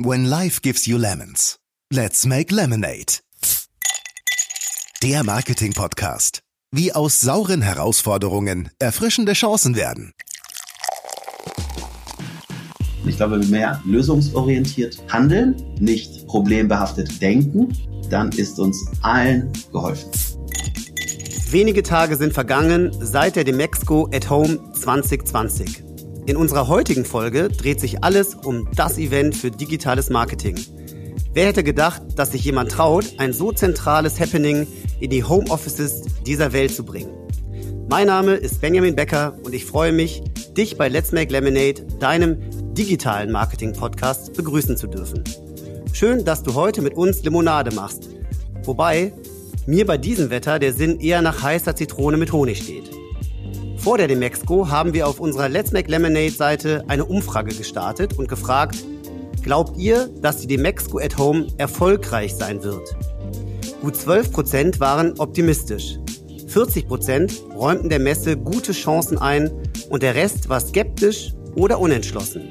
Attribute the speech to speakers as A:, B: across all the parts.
A: When life gives you lemons, let's make lemonade. Der Marketing-Podcast. Wie aus sauren Herausforderungen erfrischende Chancen werden.
B: Ich glaube, wenn wir mehr lösungsorientiert handeln, nicht problembehaftet denken, dann ist uns allen geholfen.
C: Wenige Tage sind vergangen seit der Demexco at Home 2020. In unserer heutigen Folge dreht sich alles um das Event für digitales Marketing. Wer hätte gedacht, dass sich jemand traut, ein so zentrales Happening in die Homeoffices dieser Welt zu bringen? Mein Name ist Benjamin Becker und ich freue mich, dich bei Let's Make Lemonade, deinem digitalen Marketing-Podcast, begrüßen zu dürfen. Schön, dass du heute mit uns Limonade machst. Wobei mir bei diesem Wetter der Sinn eher nach heißer Zitrone mit Honig steht. Vor der Demexco haben wir auf unserer Let's Make Lemonade Seite eine Umfrage gestartet und gefragt, glaubt ihr, dass die Demexco at Home erfolgreich sein wird? Gut 12 Prozent waren optimistisch. 40 Prozent räumten der Messe gute Chancen ein und der Rest war skeptisch oder unentschlossen.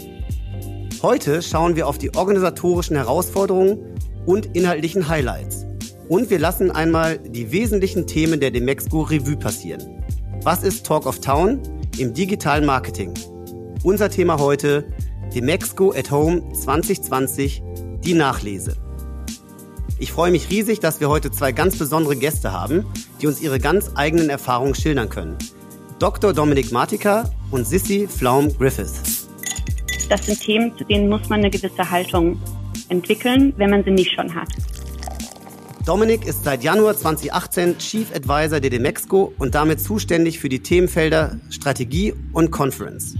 C: Heute schauen wir auf die organisatorischen Herausforderungen und inhaltlichen Highlights. Und wir lassen einmal die wesentlichen Themen der Demexco Revue passieren. Was ist Talk of Town im digitalen Marketing? Unser Thema heute, Demexco at Home 2020, die Nachlese. Ich freue mich riesig, dass wir heute zwei ganz besondere Gäste haben, die uns ihre ganz eigenen Erfahrungen schildern können. Dr. Dominik Martika und Sissy Flaum-Griffiths.
D: Das sind Themen, zu denen muss man eine gewisse Haltung entwickeln, wenn man sie nicht schon hat.
C: Dominik ist seit Januar 2018 Chief Advisor der Demexco und damit zuständig für die Themenfelder Strategie und Conference.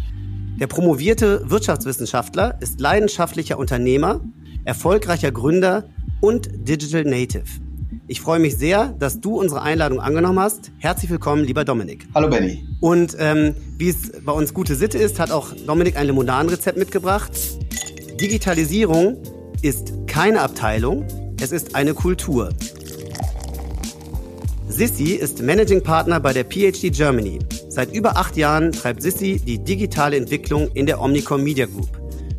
C: Der promovierte Wirtschaftswissenschaftler ist leidenschaftlicher Unternehmer, erfolgreicher Gründer und Digital Native. Ich freue mich sehr, dass du unsere Einladung angenommen hast. Herzlich willkommen, lieber Dominik.
B: Hallo Benny.
C: Und ähm, wie es bei uns gute Sitte ist, hat auch Dominik ein Limonadenrezept mitgebracht. Digitalisierung ist keine Abteilung, es ist eine Kultur. Sissy ist Managing Partner bei der PhD Germany. Seit über acht Jahren treibt Sissy die digitale Entwicklung in der Omnicom Media Group.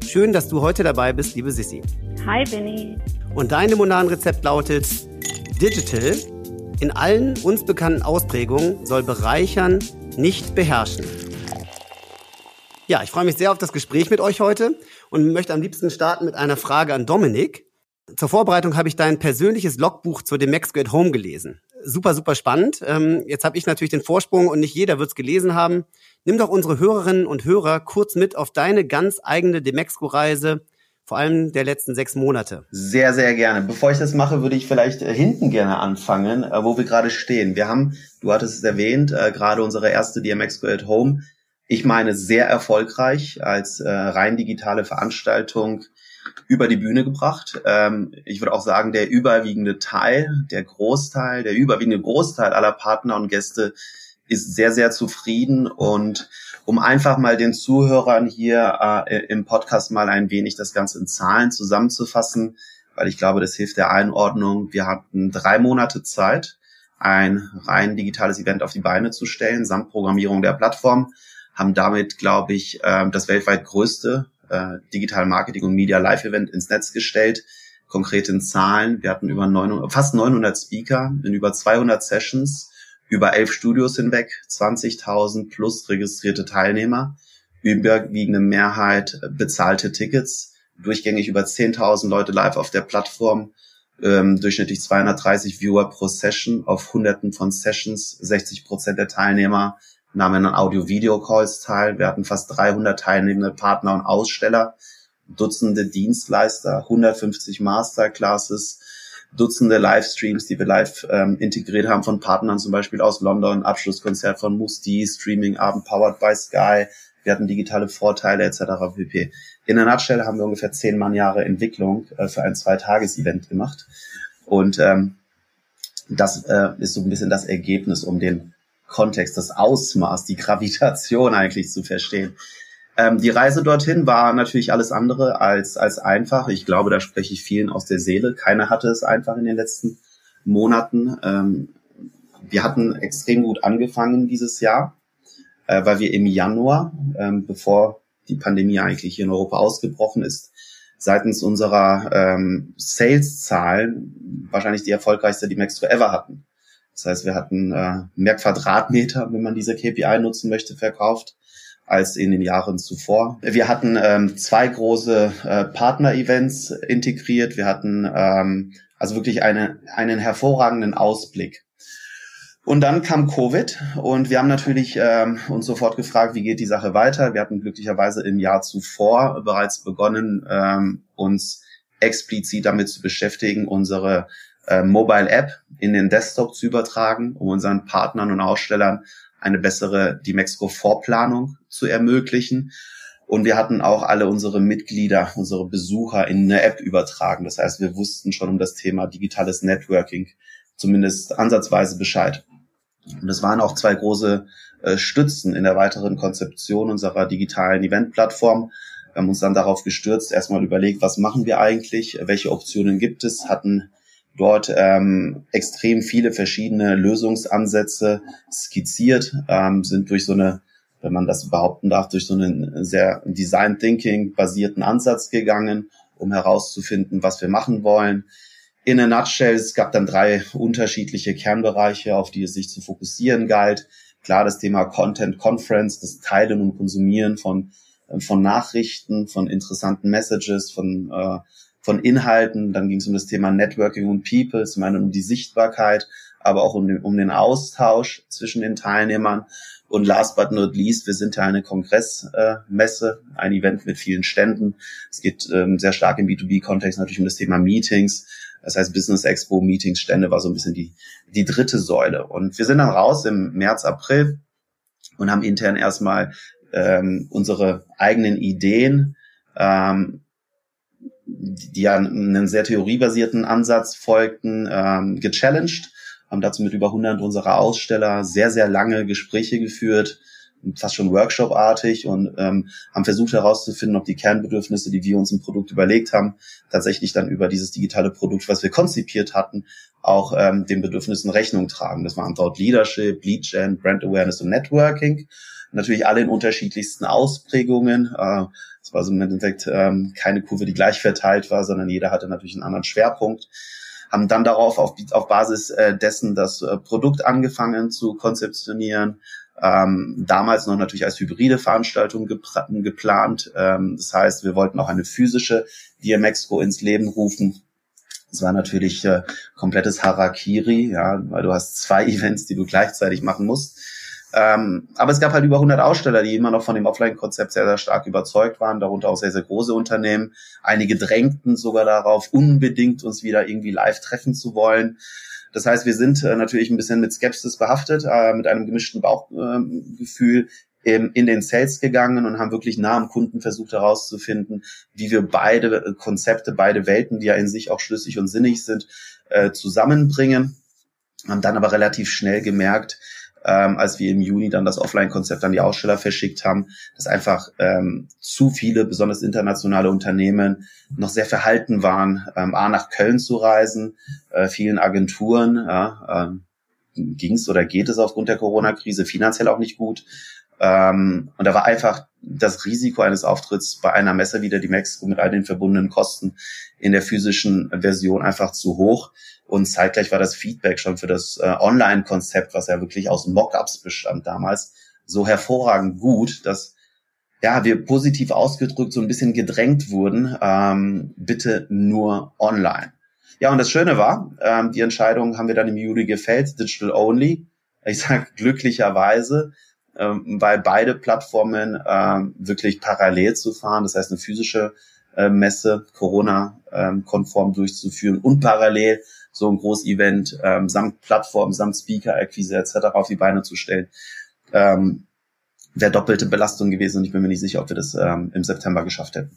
C: Schön, dass du heute dabei bist, liebe Sissy.
D: Hi, Benny.
C: Und dein Limonadenrezept lautet Digital in allen uns bekannten Ausprägungen soll bereichern, nicht beherrschen. Ja, ich freue mich sehr auf das Gespräch mit euch heute und möchte am liebsten starten mit einer Frage an Dominik. Zur Vorbereitung habe ich dein persönliches Logbuch zur Demexco at Home gelesen. Super, super spannend. Ähm, jetzt habe ich natürlich den Vorsprung und nicht jeder wird es gelesen haben. Nimm doch unsere Hörerinnen und Hörer kurz mit auf deine ganz eigene Demexco-Reise, vor allem der letzten sechs Monate.
B: Sehr, sehr gerne. Bevor ich das mache, würde ich vielleicht äh, hinten gerne anfangen, äh, wo wir gerade stehen. Wir haben, du hattest es erwähnt, äh, gerade unsere erste DMXco at Home. Ich meine, sehr erfolgreich als rein digitale Veranstaltung über die Bühne gebracht. Ähm, ich würde auch sagen, der überwiegende Teil, der Großteil, der überwiegende Großteil aller Partner und Gäste ist sehr, sehr zufrieden und um einfach mal den Zuhörern hier äh, im Podcast mal ein wenig das Ganze in Zahlen zusammenzufassen, weil ich glaube, das hilft der Einordnung. Wir hatten drei Monate Zeit, ein rein digitales Event auf die Beine zu stellen, samt Programmierung der Plattform, haben damit, glaube ich, äh, das weltweit größte äh, Digital Marketing und Media Live Event ins Netz gestellt. Konkret Zahlen. Wir hatten über 900, fast 900 Speaker in über 200 Sessions, über elf Studios hinweg, 20.000 plus registrierte Teilnehmer, überwiegende Mehrheit bezahlte Tickets, durchgängig über 10.000 Leute live auf der Plattform, ähm, durchschnittlich 230 Viewer pro Session auf hunderten von Sessions, 60 Prozent der Teilnehmer nahmen an Audio-Video-Calls teil. Wir hatten fast 300 teilnehmende Partner und Aussteller, Dutzende Dienstleister, 150 Masterclasses, Dutzende Livestreams, die wir live ähm, integriert haben von Partnern, zum Beispiel aus London, Abschlusskonzert von Musti, Streaming-Abend powered by Sky. Wir hatten digitale Vorteile etc. pp. In der Nutshell haben wir ungefähr zehn Mann Jahre Entwicklung äh, für ein Zweitages-Event gemacht. Und ähm, das äh, ist so ein bisschen das Ergebnis, um den Kontext, das Ausmaß, die Gravitation eigentlich zu verstehen. Ähm, die Reise dorthin war natürlich alles andere als, als einfach. Ich glaube, da spreche ich vielen aus der Seele. Keiner hatte es einfach in den letzten Monaten. Ähm, wir hatten extrem gut angefangen dieses Jahr, äh, weil wir im Januar, ähm, bevor die Pandemie eigentlich hier in Europa ausgebrochen ist, seitens unserer ähm, Sales-Zahlen wahrscheinlich die erfolgreichste, die Max ever hatten. Das heißt, wir hatten äh, mehr Quadratmeter, wenn man diese KPI nutzen möchte, verkauft als in den Jahren zuvor. Wir hatten ähm, zwei große äh, Partner-Events integriert. Wir hatten ähm, also wirklich eine, einen hervorragenden Ausblick. Und dann kam Covid und wir haben natürlich ähm, uns sofort gefragt, wie geht die Sache weiter. Wir hatten glücklicherweise im Jahr zuvor bereits begonnen, ähm, uns explizit damit zu beschäftigen, unsere äh, Mobile App in den Desktop zu übertragen, um unseren Partnern und Ausstellern eine bessere Dimexco Vorplanung zu ermöglichen. Und wir hatten auch alle unsere Mitglieder, unsere Besucher in eine App übertragen. Das heißt, wir wussten schon um das Thema digitales Networking zumindest ansatzweise Bescheid. Und das waren auch zwei große äh, Stützen in der weiteren Konzeption unserer digitalen Eventplattform. Wir haben uns dann darauf gestürzt, erstmal überlegt, was machen wir eigentlich, welche Optionen gibt es, hatten dort ähm, extrem viele verschiedene Lösungsansätze skizziert, ähm, sind durch so eine, wenn man das behaupten darf, durch so einen sehr Design Thinking basierten Ansatz gegangen, um herauszufinden, was wir machen wollen. In a nutshell, es gab dann drei unterschiedliche Kernbereiche, auf die es sich zu fokussieren galt. Klar, das Thema Content Conference, das Teilen und Konsumieren von, von Nachrichten, von interessanten Messages, von äh, von Inhalten. Dann ging es um das Thema Networking und People, zum einen um die Sichtbarkeit, aber auch um den, um den Austausch zwischen den Teilnehmern. Und last but not least, wir sind ja eine Kongressmesse, äh, ein Event mit vielen Ständen. Es geht ähm, sehr stark im B2B-Kontext natürlich um das Thema Meetings. Das heißt, Business Expo, Meetings, Stände war so ein bisschen die, die dritte Säule. Und wir sind dann raus im März, April und haben intern erstmal ähm, unsere eigenen Ideen ähm, die ja einen sehr theoriebasierten Ansatz folgten, ähm, gechallenged, haben dazu mit über 100 unserer Aussteller sehr, sehr lange Gespräche geführt, fast schon Workshop-artig und ähm, haben versucht herauszufinden, ob die Kernbedürfnisse, die wir uns im Produkt überlegt haben, tatsächlich dann über dieses digitale Produkt, was wir konzipiert hatten, auch ähm, den Bedürfnissen Rechnung tragen. Das waren dort Leadership, Lead Gen, Brand Awareness und Networking. Natürlich alle in unterschiedlichsten Ausprägungen. Äh, es war so im Endeffekt ähm, keine Kurve, die gleich verteilt war, sondern jeder hatte natürlich einen anderen Schwerpunkt. Haben dann darauf auf, auf Basis äh, dessen das äh, Produkt angefangen zu konzeptionieren. Ähm, damals noch natürlich als hybride Veranstaltung geplant. Ähm, das heißt, wir wollten auch eine physische DMX-Go ins Leben rufen. Das war natürlich äh, komplettes Harakiri, ja, weil du hast zwei Events, die du gleichzeitig machen musst. Ähm, aber es gab halt über 100 Aussteller, die immer noch von dem Offline-Konzept sehr, sehr stark überzeugt waren, darunter auch sehr, sehr große Unternehmen. Einige drängten sogar darauf, unbedingt uns wieder irgendwie live treffen zu wollen. Das heißt, wir sind äh, natürlich ein bisschen mit Skepsis behaftet, äh, mit einem gemischten Bauchgefühl ähm, in den Sales gegangen und haben wirklich nah am Kunden versucht herauszufinden, wie wir beide Konzepte, beide Welten, die ja in sich auch schlüssig und sinnig sind, äh, zusammenbringen. Haben dann aber relativ schnell gemerkt, ähm, als wir im Juni dann das Offline-Konzept an die Aussteller verschickt haben, dass einfach ähm, zu viele, besonders internationale Unternehmen, noch sehr verhalten waren, ähm, A nach Köln zu reisen, äh, vielen Agenturen, ja, ähm, ging es oder geht es aufgrund der Corona-Krise finanziell auch nicht gut. Ähm, und da war einfach das Risiko eines Auftritts bei einer Messe wie der Dimexco mit all den verbundenen Kosten in der physischen Version einfach zu hoch. Und zeitgleich war das Feedback schon für das äh, Online-Konzept, was ja wirklich aus Mockups bestand damals, so hervorragend gut, dass ja, wir positiv ausgedrückt so ein bisschen gedrängt wurden, ähm, bitte nur online. Ja, und das Schöne war, ähm, die Entscheidung haben wir dann im Juli gefällt, digital only. Ich sage glücklicherweise, ähm, weil beide Plattformen ähm, wirklich parallel zu fahren, das heißt eine physische äh, Messe Corona-konform ähm, durchzuführen und parallel so ein Groß-Event ähm, samt Plattform, samt Speaker-Akquise etc. auf die Beine zu stellen, ähm, wäre doppelte Belastung gewesen und ich bin mir nicht sicher, ob wir das ähm, im September geschafft hätten.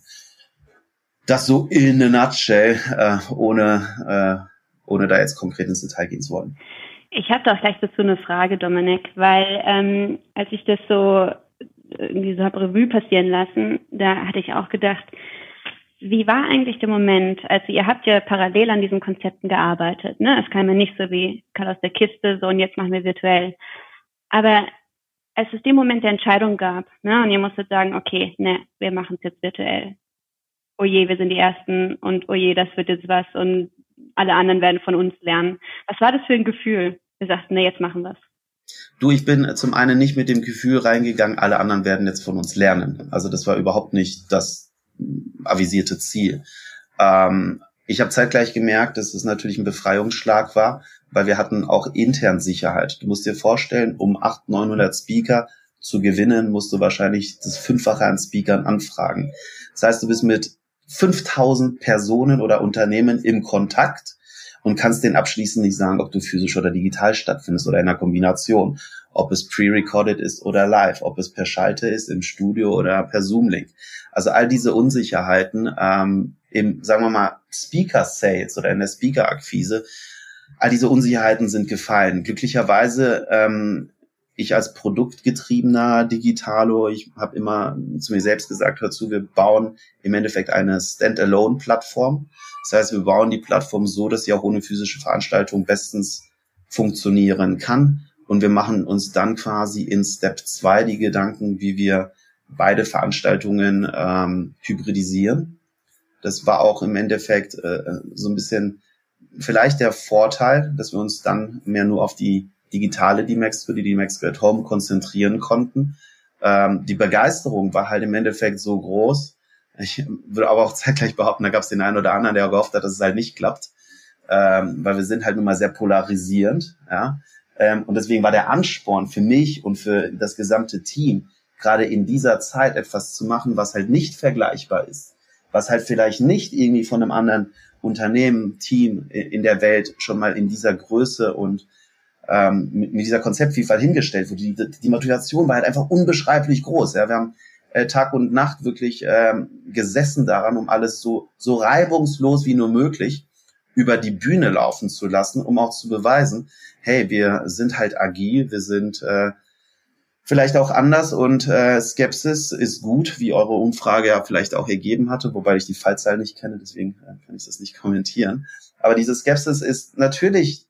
B: Das so in a nutshell, äh, ohne, äh, ohne da jetzt konkret ins Detail gehen zu wollen.
D: Ich habe doch gleich dazu eine Frage, Dominik, weil ähm, als ich das so irgendwie so habe Revue passieren lassen, da hatte ich auch gedacht, wie war eigentlich der Moment? Also ihr habt ja parallel an diesen Konzepten gearbeitet. Ne? Es kam ja nicht so wie Karl aus der Kiste, so und jetzt machen wir virtuell. Aber als es den Moment der Entscheidung gab, ne, und ihr musstet sagen, okay, ne, wir machen es jetzt virtuell. oh je, wir sind die Ersten und oh je, das wird jetzt was und alle anderen werden von uns lernen. Was war das für ein Gefühl? Sagten, nee, jetzt machen wir's.
B: Du, ich bin zum einen nicht mit dem Gefühl reingegangen, alle anderen werden jetzt von uns lernen. Also das war überhaupt nicht das avisierte Ziel. Ähm, ich habe zeitgleich gemerkt, dass es natürlich ein Befreiungsschlag war, weil wir hatten auch intern Sicherheit. Du musst dir vorstellen, um 800, 900 Speaker zu gewinnen, musst du wahrscheinlich das Fünffache an Speakern anfragen. Das heißt, du bist mit 5000 Personen oder Unternehmen im Kontakt und kannst den abschließend nicht sagen, ob du physisch oder digital stattfindest oder in einer Kombination, ob es pre-recorded ist oder live, ob es per Schalte ist im Studio oder per Zoom-Link. Also all diese Unsicherheiten ähm, im, sagen wir mal, Speaker-Sales oder in der Speaker-Akquise, all diese Unsicherheiten sind gefallen. Glücklicherweise ähm, ich als produktgetriebener Digitalo, ich habe immer zu mir selbst gesagt, hör zu, wir bauen im Endeffekt eine Standalone-Plattform. Das heißt, wir bauen die Plattform so, dass sie auch ohne physische Veranstaltung bestens funktionieren kann. Und wir machen uns dann quasi in Step 2 die Gedanken, wie wir beide Veranstaltungen ähm, hybridisieren. Das war auch im Endeffekt äh, so ein bisschen vielleicht der Vorteil, dass wir uns dann mehr nur auf die digitale D-Max für die D-Max at Home konzentrieren konnten. Ähm, die Begeisterung war halt im Endeffekt so groß. Ich würde aber auch zeitgleich behaupten, da gab es den einen oder anderen, der gehofft hat, dass es halt nicht klappt, ähm, weil wir sind halt nun mal sehr polarisierend. Ja? Ähm, und deswegen war der Ansporn für mich und für das gesamte Team, gerade in dieser Zeit etwas zu machen, was halt nicht vergleichbar ist, was halt vielleicht nicht irgendwie von einem anderen Unternehmen, Team in der Welt schon mal in dieser Größe und ähm, mit, mit dieser Konzeptvielfalt hingestellt wurde. Die, die Motivation war halt einfach unbeschreiblich groß. Ja. Wir haben äh, Tag und Nacht wirklich ähm, gesessen daran, um alles so, so reibungslos wie nur möglich über die Bühne laufen zu lassen, um auch zu beweisen, hey, wir sind halt agil, wir sind äh, vielleicht auch anders und äh, Skepsis ist gut, wie eure Umfrage ja vielleicht auch ergeben hatte, wobei ich die Fallzahl nicht kenne, deswegen äh, kann ich das nicht kommentieren. Aber diese Skepsis ist natürlich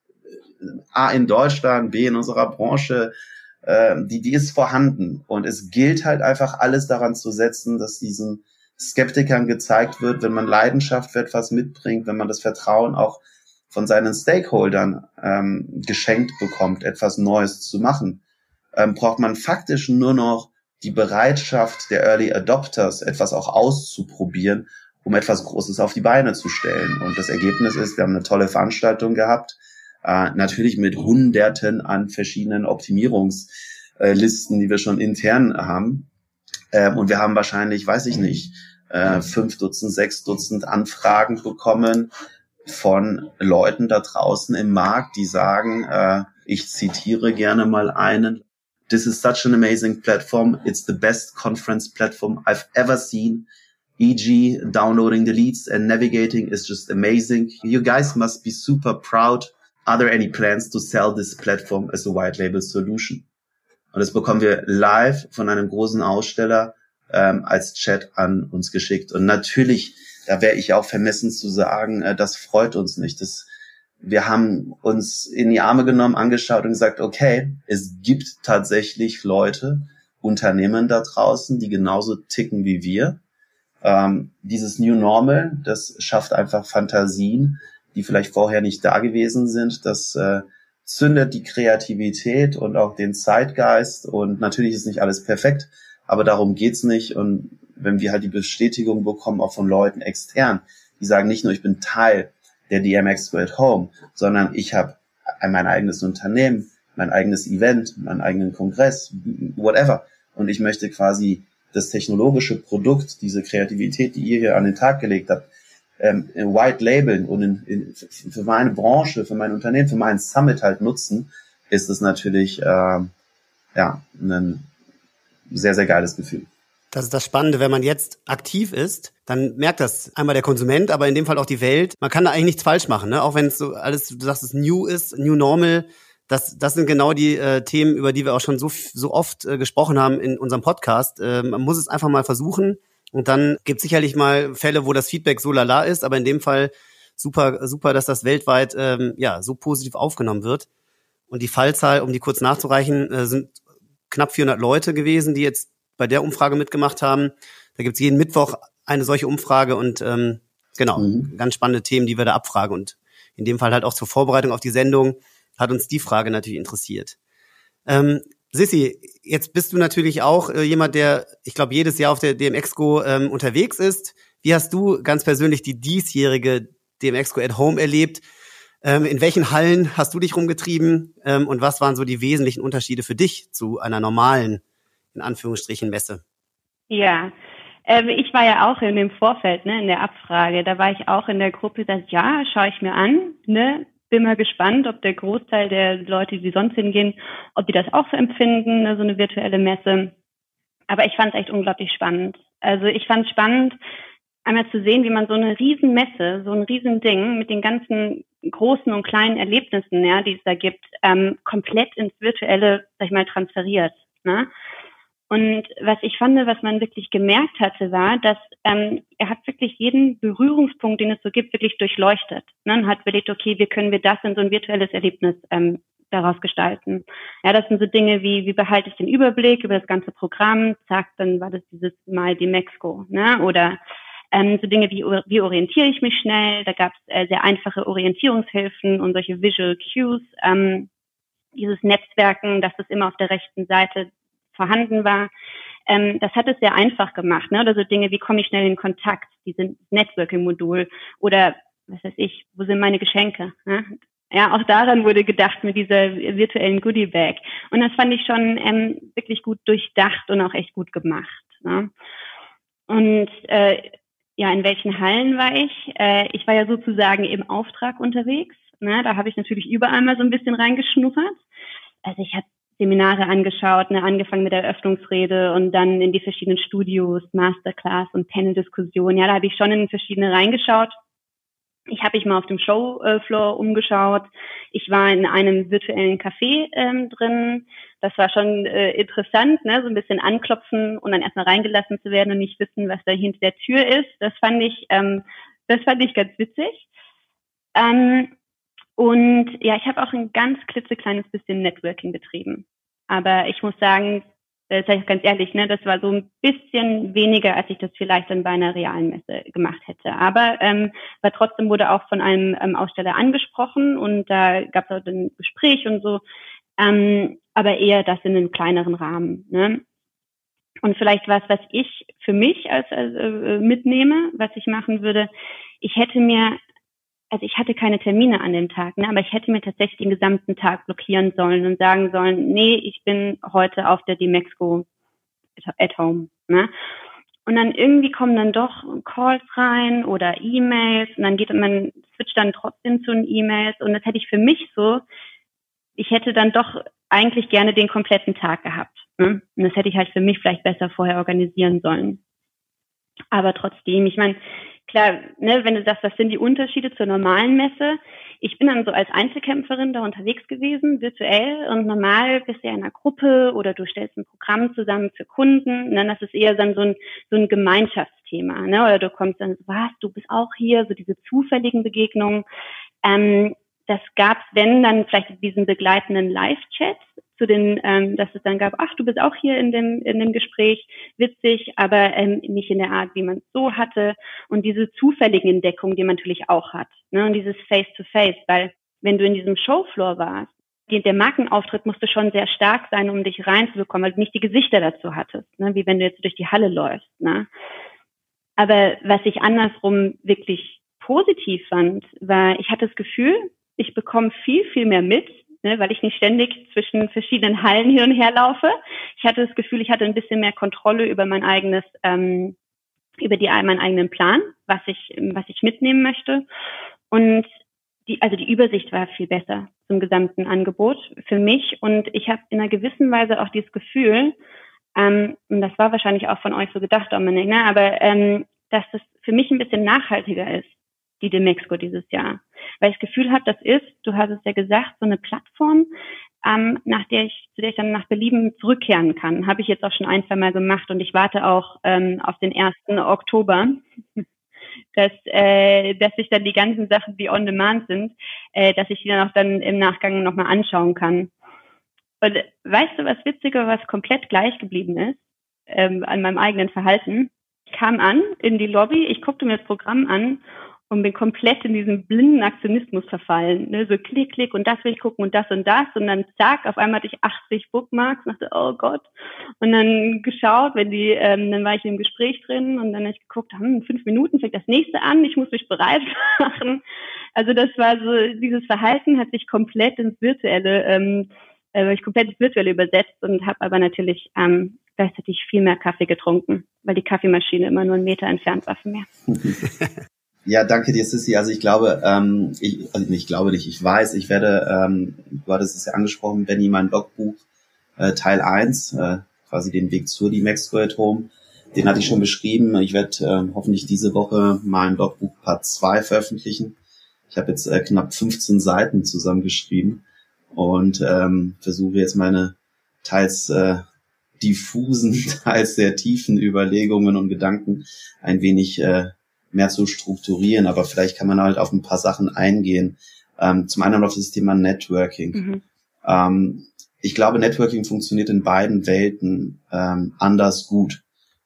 B: A in Deutschland, B in unserer Branche, äh, die, die ist vorhanden. Und es gilt halt einfach alles daran zu setzen, dass diesen Skeptikern gezeigt wird, wenn man Leidenschaft für etwas mitbringt, wenn man das Vertrauen auch von seinen Stakeholdern ähm, geschenkt bekommt, etwas Neues zu machen, ähm, braucht man faktisch nur noch die Bereitschaft der Early Adopters, etwas auch auszuprobieren, um etwas Großes auf die Beine zu stellen. Und das Ergebnis ist, wir haben eine tolle Veranstaltung gehabt, äh, natürlich mit Hunderten an verschiedenen Optimierungslisten, die wir schon intern haben. Ähm, und wir haben wahrscheinlich, weiß ich nicht, äh, fünf Dutzend, sechs Dutzend Anfragen bekommen von Leuten da draußen im Markt, die sagen, äh, ich zitiere gerne mal einen, This is such an amazing platform. It's the best conference platform I've ever seen. E.g., downloading the leads and navigating is just amazing. You guys must be super proud Are there any plans to sell this platform as a white label solution? Und das bekommen wir live von einem großen Aussteller ähm, als Chat an uns geschickt. Und natürlich, da wäre ich auch vermessen zu sagen, äh, das freut uns nicht. Das, wir haben uns in die Arme genommen, angeschaut und gesagt, okay, es gibt tatsächlich Leute, Unternehmen da draußen, die genauso ticken wie wir. Ähm, dieses New Normal, das schafft einfach Fantasien, die vielleicht vorher nicht da gewesen sind. Das äh, zündet die Kreativität und auch den Zeitgeist. Und natürlich ist nicht alles perfekt, aber darum geht's nicht. Und wenn wir halt die Bestätigung bekommen, auch von Leuten extern, die sagen nicht nur, ich bin Teil der DMX at Home, sondern ich habe mein eigenes Unternehmen, mein eigenes Event, meinen eigenen Kongress, whatever. Und ich möchte quasi das technologische Produkt, diese Kreativität, die ihr hier an den Tag gelegt habt, ähm, White Labeln und in, in, für meine Branche, für mein Unternehmen, für meinen Summit halt nutzen, ist es natürlich äh, ja ein sehr, sehr geiles Gefühl.
C: Das ist das Spannende, wenn man jetzt aktiv ist, dann merkt das einmal der Konsument, aber in dem Fall auch die Welt. Man kann da eigentlich nichts falsch machen, ne? Auch wenn es so alles, du sagst, es new ist, new normal. Das, das sind genau die äh, Themen, über die wir auch schon so, so oft äh, gesprochen haben in unserem Podcast. Äh, man muss es einfach mal versuchen und dann gibt sicherlich mal Fälle, wo das Feedback so lala ist, aber in dem Fall super, super, dass das weltweit ähm, ja so positiv aufgenommen wird. Und die Fallzahl, um die kurz nachzureichen, äh, sind knapp 400 Leute gewesen, die jetzt bei der Umfrage mitgemacht haben. Da gibt's jeden Mittwoch eine solche Umfrage und ähm, genau, mhm. ganz spannende Themen, die wir da abfragen. Und in dem Fall halt auch zur Vorbereitung auf die Sendung hat uns die Frage natürlich interessiert. Ähm, Sissi, jetzt bist du natürlich auch äh, jemand, der, ich glaube, jedes Jahr auf der DMX-Go ähm, unterwegs ist. Wie hast du ganz persönlich die diesjährige DMX-Go at Home erlebt? Ähm, in welchen Hallen hast du dich rumgetrieben? Ähm, und was waren so die wesentlichen Unterschiede für dich zu einer normalen, in Anführungsstrichen, Messe?
D: Ja, ähm, ich war ja auch in dem Vorfeld, ne, in der Abfrage. Da war ich auch in der Gruppe, das ja, schaue ich mir an, ne, bin mal gespannt, ob der Großteil der Leute, die sonst hingehen, ob die das auch so empfinden, ne, so eine virtuelle Messe. Aber ich fand es echt unglaublich spannend. Also ich fand es spannend, einmal zu sehen, wie man so eine Riesenmesse, so ein Riesending mit den ganzen großen und kleinen Erlebnissen, ja, die es da gibt, ähm, komplett ins Virtuelle, sag ich mal, transferiert. Ne? Und was ich fand, was man wirklich gemerkt hatte, war, dass ähm, er hat wirklich jeden Berührungspunkt, den es so gibt, wirklich durchleuchtet. Ne? Und hat überlegt, okay, wie können wir das in so ein virtuelles Erlebnis ähm, daraus gestalten? Ja, das sind so Dinge wie, wie behalte ich den Überblick über das ganze Programm? Zack, dann war das dieses Mal die Mexiko. Ne? Oder ähm, so Dinge wie, wie orientiere ich mich schnell? Da gab es äh, sehr einfache Orientierungshilfen und solche Visual Cues. Ähm, dieses Netzwerken, dass es immer auf der rechten Seite vorhanden war. Ähm, das hat es sehr einfach gemacht. Ne? Oder so Dinge wie komme ich schnell in Kontakt, dieses Networking-Modul oder was weiß ich, wo sind meine Geschenke? Ne? Ja, auch daran wurde gedacht mit dieser virtuellen Goodie Bag. Und das fand ich schon ähm, wirklich gut durchdacht und auch echt gut gemacht. Ne? Und äh, ja, in welchen Hallen war ich? Äh, ich war ja sozusagen im Auftrag unterwegs. Ne? Da habe ich natürlich überall mal so ein bisschen reingeschnuppert. Also ich habe Seminare angeschaut, ne, angefangen mit der Eröffnungsrede und dann in die verschiedenen Studios, Masterclass und Panel-Diskussion. Ja, da habe ich schon in verschiedene reingeschaut. Ich habe mich mal auf dem Showfloor umgeschaut. Ich war in einem virtuellen Café ähm, drin. Das war schon äh, interessant, ne? so ein bisschen anklopfen und dann erstmal reingelassen zu werden und nicht wissen, was da hinter der Tür ist. Das fand ich, ähm, das fand ich ganz witzig. Ähm, und ja, ich habe auch ein ganz klitzekleines bisschen Networking betrieben. Aber ich muss sagen, das sage ich ganz ehrlich, ne, das war so ein bisschen weniger, als ich das vielleicht dann bei einer realen Messe gemacht hätte. Aber ähm, aber trotzdem wurde auch von einem ähm, Aussteller angesprochen und da gab es auch ein Gespräch und so, ähm, aber eher das in einem kleineren Rahmen. Ne? Und vielleicht was, was ich für mich als, als äh, mitnehme, was ich machen würde, ich hätte mir also ich hatte keine Termine an dem Tag, ne, aber ich hätte mir tatsächlich den gesamten Tag blockieren sollen und sagen sollen, nee, ich bin heute auf der Dimexco at home. Ne? Und dann irgendwie kommen dann doch Calls rein oder E-Mails und dann geht man switcht dann trotzdem zu den E-Mails und das hätte ich für mich so, ich hätte dann doch eigentlich gerne den kompletten Tag gehabt. Ne? Und das hätte ich halt für mich vielleicht besser vorher organisieren sollen. Aber trotzdem, ich meine, klar, ne, wenn du sagst, was sind die Unterschiede zur normalen Messe? Ich bin dann so als Einzelkämpferin da unterwegs gewesen, virtuell und normal bist du ja in einer Gruppe oder du stellst ein Programm zusammen für Kunden. Und dann das ist eher dann so ein, so ein Gemeinschaftsthema, ne? Oder du kommst dann so, was, du bist auch hier, so diese zufälligen Begegnungen. Ähm, das gab es, wenn, dann vielleicht diesen begleitenden Live-Chat zu den, ähm, dass es dann gab, ach, du bist auch hier in dem, in dem Gespräch, witzig, aber ähm, nicht in der Art, wie man es so hatte. Und diese zufälligen Entdeckungen, die man natürlich auch hat. Ne? Und dieses Face-to-Face, -face, weil wenn du in diesem Showfloor warst, die, der Markenauftritt musste schon sehr stark sein, um dich reinzubekommen, weil du nicht die Gesichter dazu hattest, ne? wie wenn du jetzt durch die Halle läufst. Ne? Aber was ich andersrum wirklich positiv fand, war, ich hatte das Gefühl, ich bekomme viel, viel mehr mit, ne, weil ich nicht ständig zwischen verschiedenen Hallen hin und her laufe. Ich hatte das Gefühl, ich hatte ein bisschen mehr Kontrolle über mein eigenes, ähm, über die, meinen eigenen Plan, was ich, was ich mitnehmen möchte. Und die, also die Übersicht war viel besser zum gesamten Angebot für mich. Und ich habe in einer gewissen Weise auch dieses Gefühl, ähm, und das war wahrscheinlich auch von euch so gedacht, Dominik, ne, aber ähm, dass das für mich ein bisschen nachhaltiger ist die Demexco dieses Jahr. Weil ich das Gefühl habe, das ist, du hast es ja gesagt, so eine Plattform, ähm, nach der ich, zu der ich dann nach Belieben zurückkehren kann. Habe ich jetzt auch schon ein, zwei Mal gemacht und ich warte auch ähm, auf den ersten Oktober, dass, äh, dass ich dann die ganzen Sachen, die on demand sind, äh, dass ich die dann auch dann im Nachgang nochmal anschauen kann. Und weißt du, was witziger, was komplett gleich geblieben ist ähm, an meinem eigenen Verhalten? kam an in die Lobby, ich guckte mir das Programm an und bin komplett in diesen blinden Aktionismus verfallen. Ne? So klick, klick und das will ich gucken und das und das. Und dann zack, auf einmal hatte ich 80 Bookmarks und dachte, oh Gott. Und dann geschaut, wenn die, ähm, dann war ich im Gespräch drin und dann habe ich geguckt, hm, fünf Minuten fängt das nächste an, ich muss mich bereit machen. Also das war so, dieses Verhalten hat sich komplett ins Virtuelle, ähm, äh, ich komplett ins Virtuelle übersetzt und habe aber natürlich ähm, gleichzeitig viel mehr Kaffee getrunken, weil die Kaffeemaschine immer nur einen Meter entfernt war von mir.
B: Ja, danke dir, Sissy. Also ich glaube, ähm, ich, also ich glaube nicht, ich weiß, ich werde, ähm, du hattest es ja angesprochen, Benny, mein Blogbuch äh, Teil 1, äh, quasi den Weg zur die Max at Home, den hatte ich schon beschrieben. Ich werde äh, hoffentlich diese Woche mein Blogbuch Part 2 veröffentlichen. Ich habe jetzt äh, knapp 15 Seiten zusammengeschrieben und ähm, versuche jetzt meine teils äh, diffusen, teils sehr tiefen Überlegungen und Gedanken ein wenig äh, mehr zu strukturieren, aber vielleicht kann man halt auf ein paar Sachen eingehen. Ähm, zum einen auf das Thema Networking. Mhm. Ähm, ich glaube, Networking funktioniert in beiden Welten ähm, anders gut.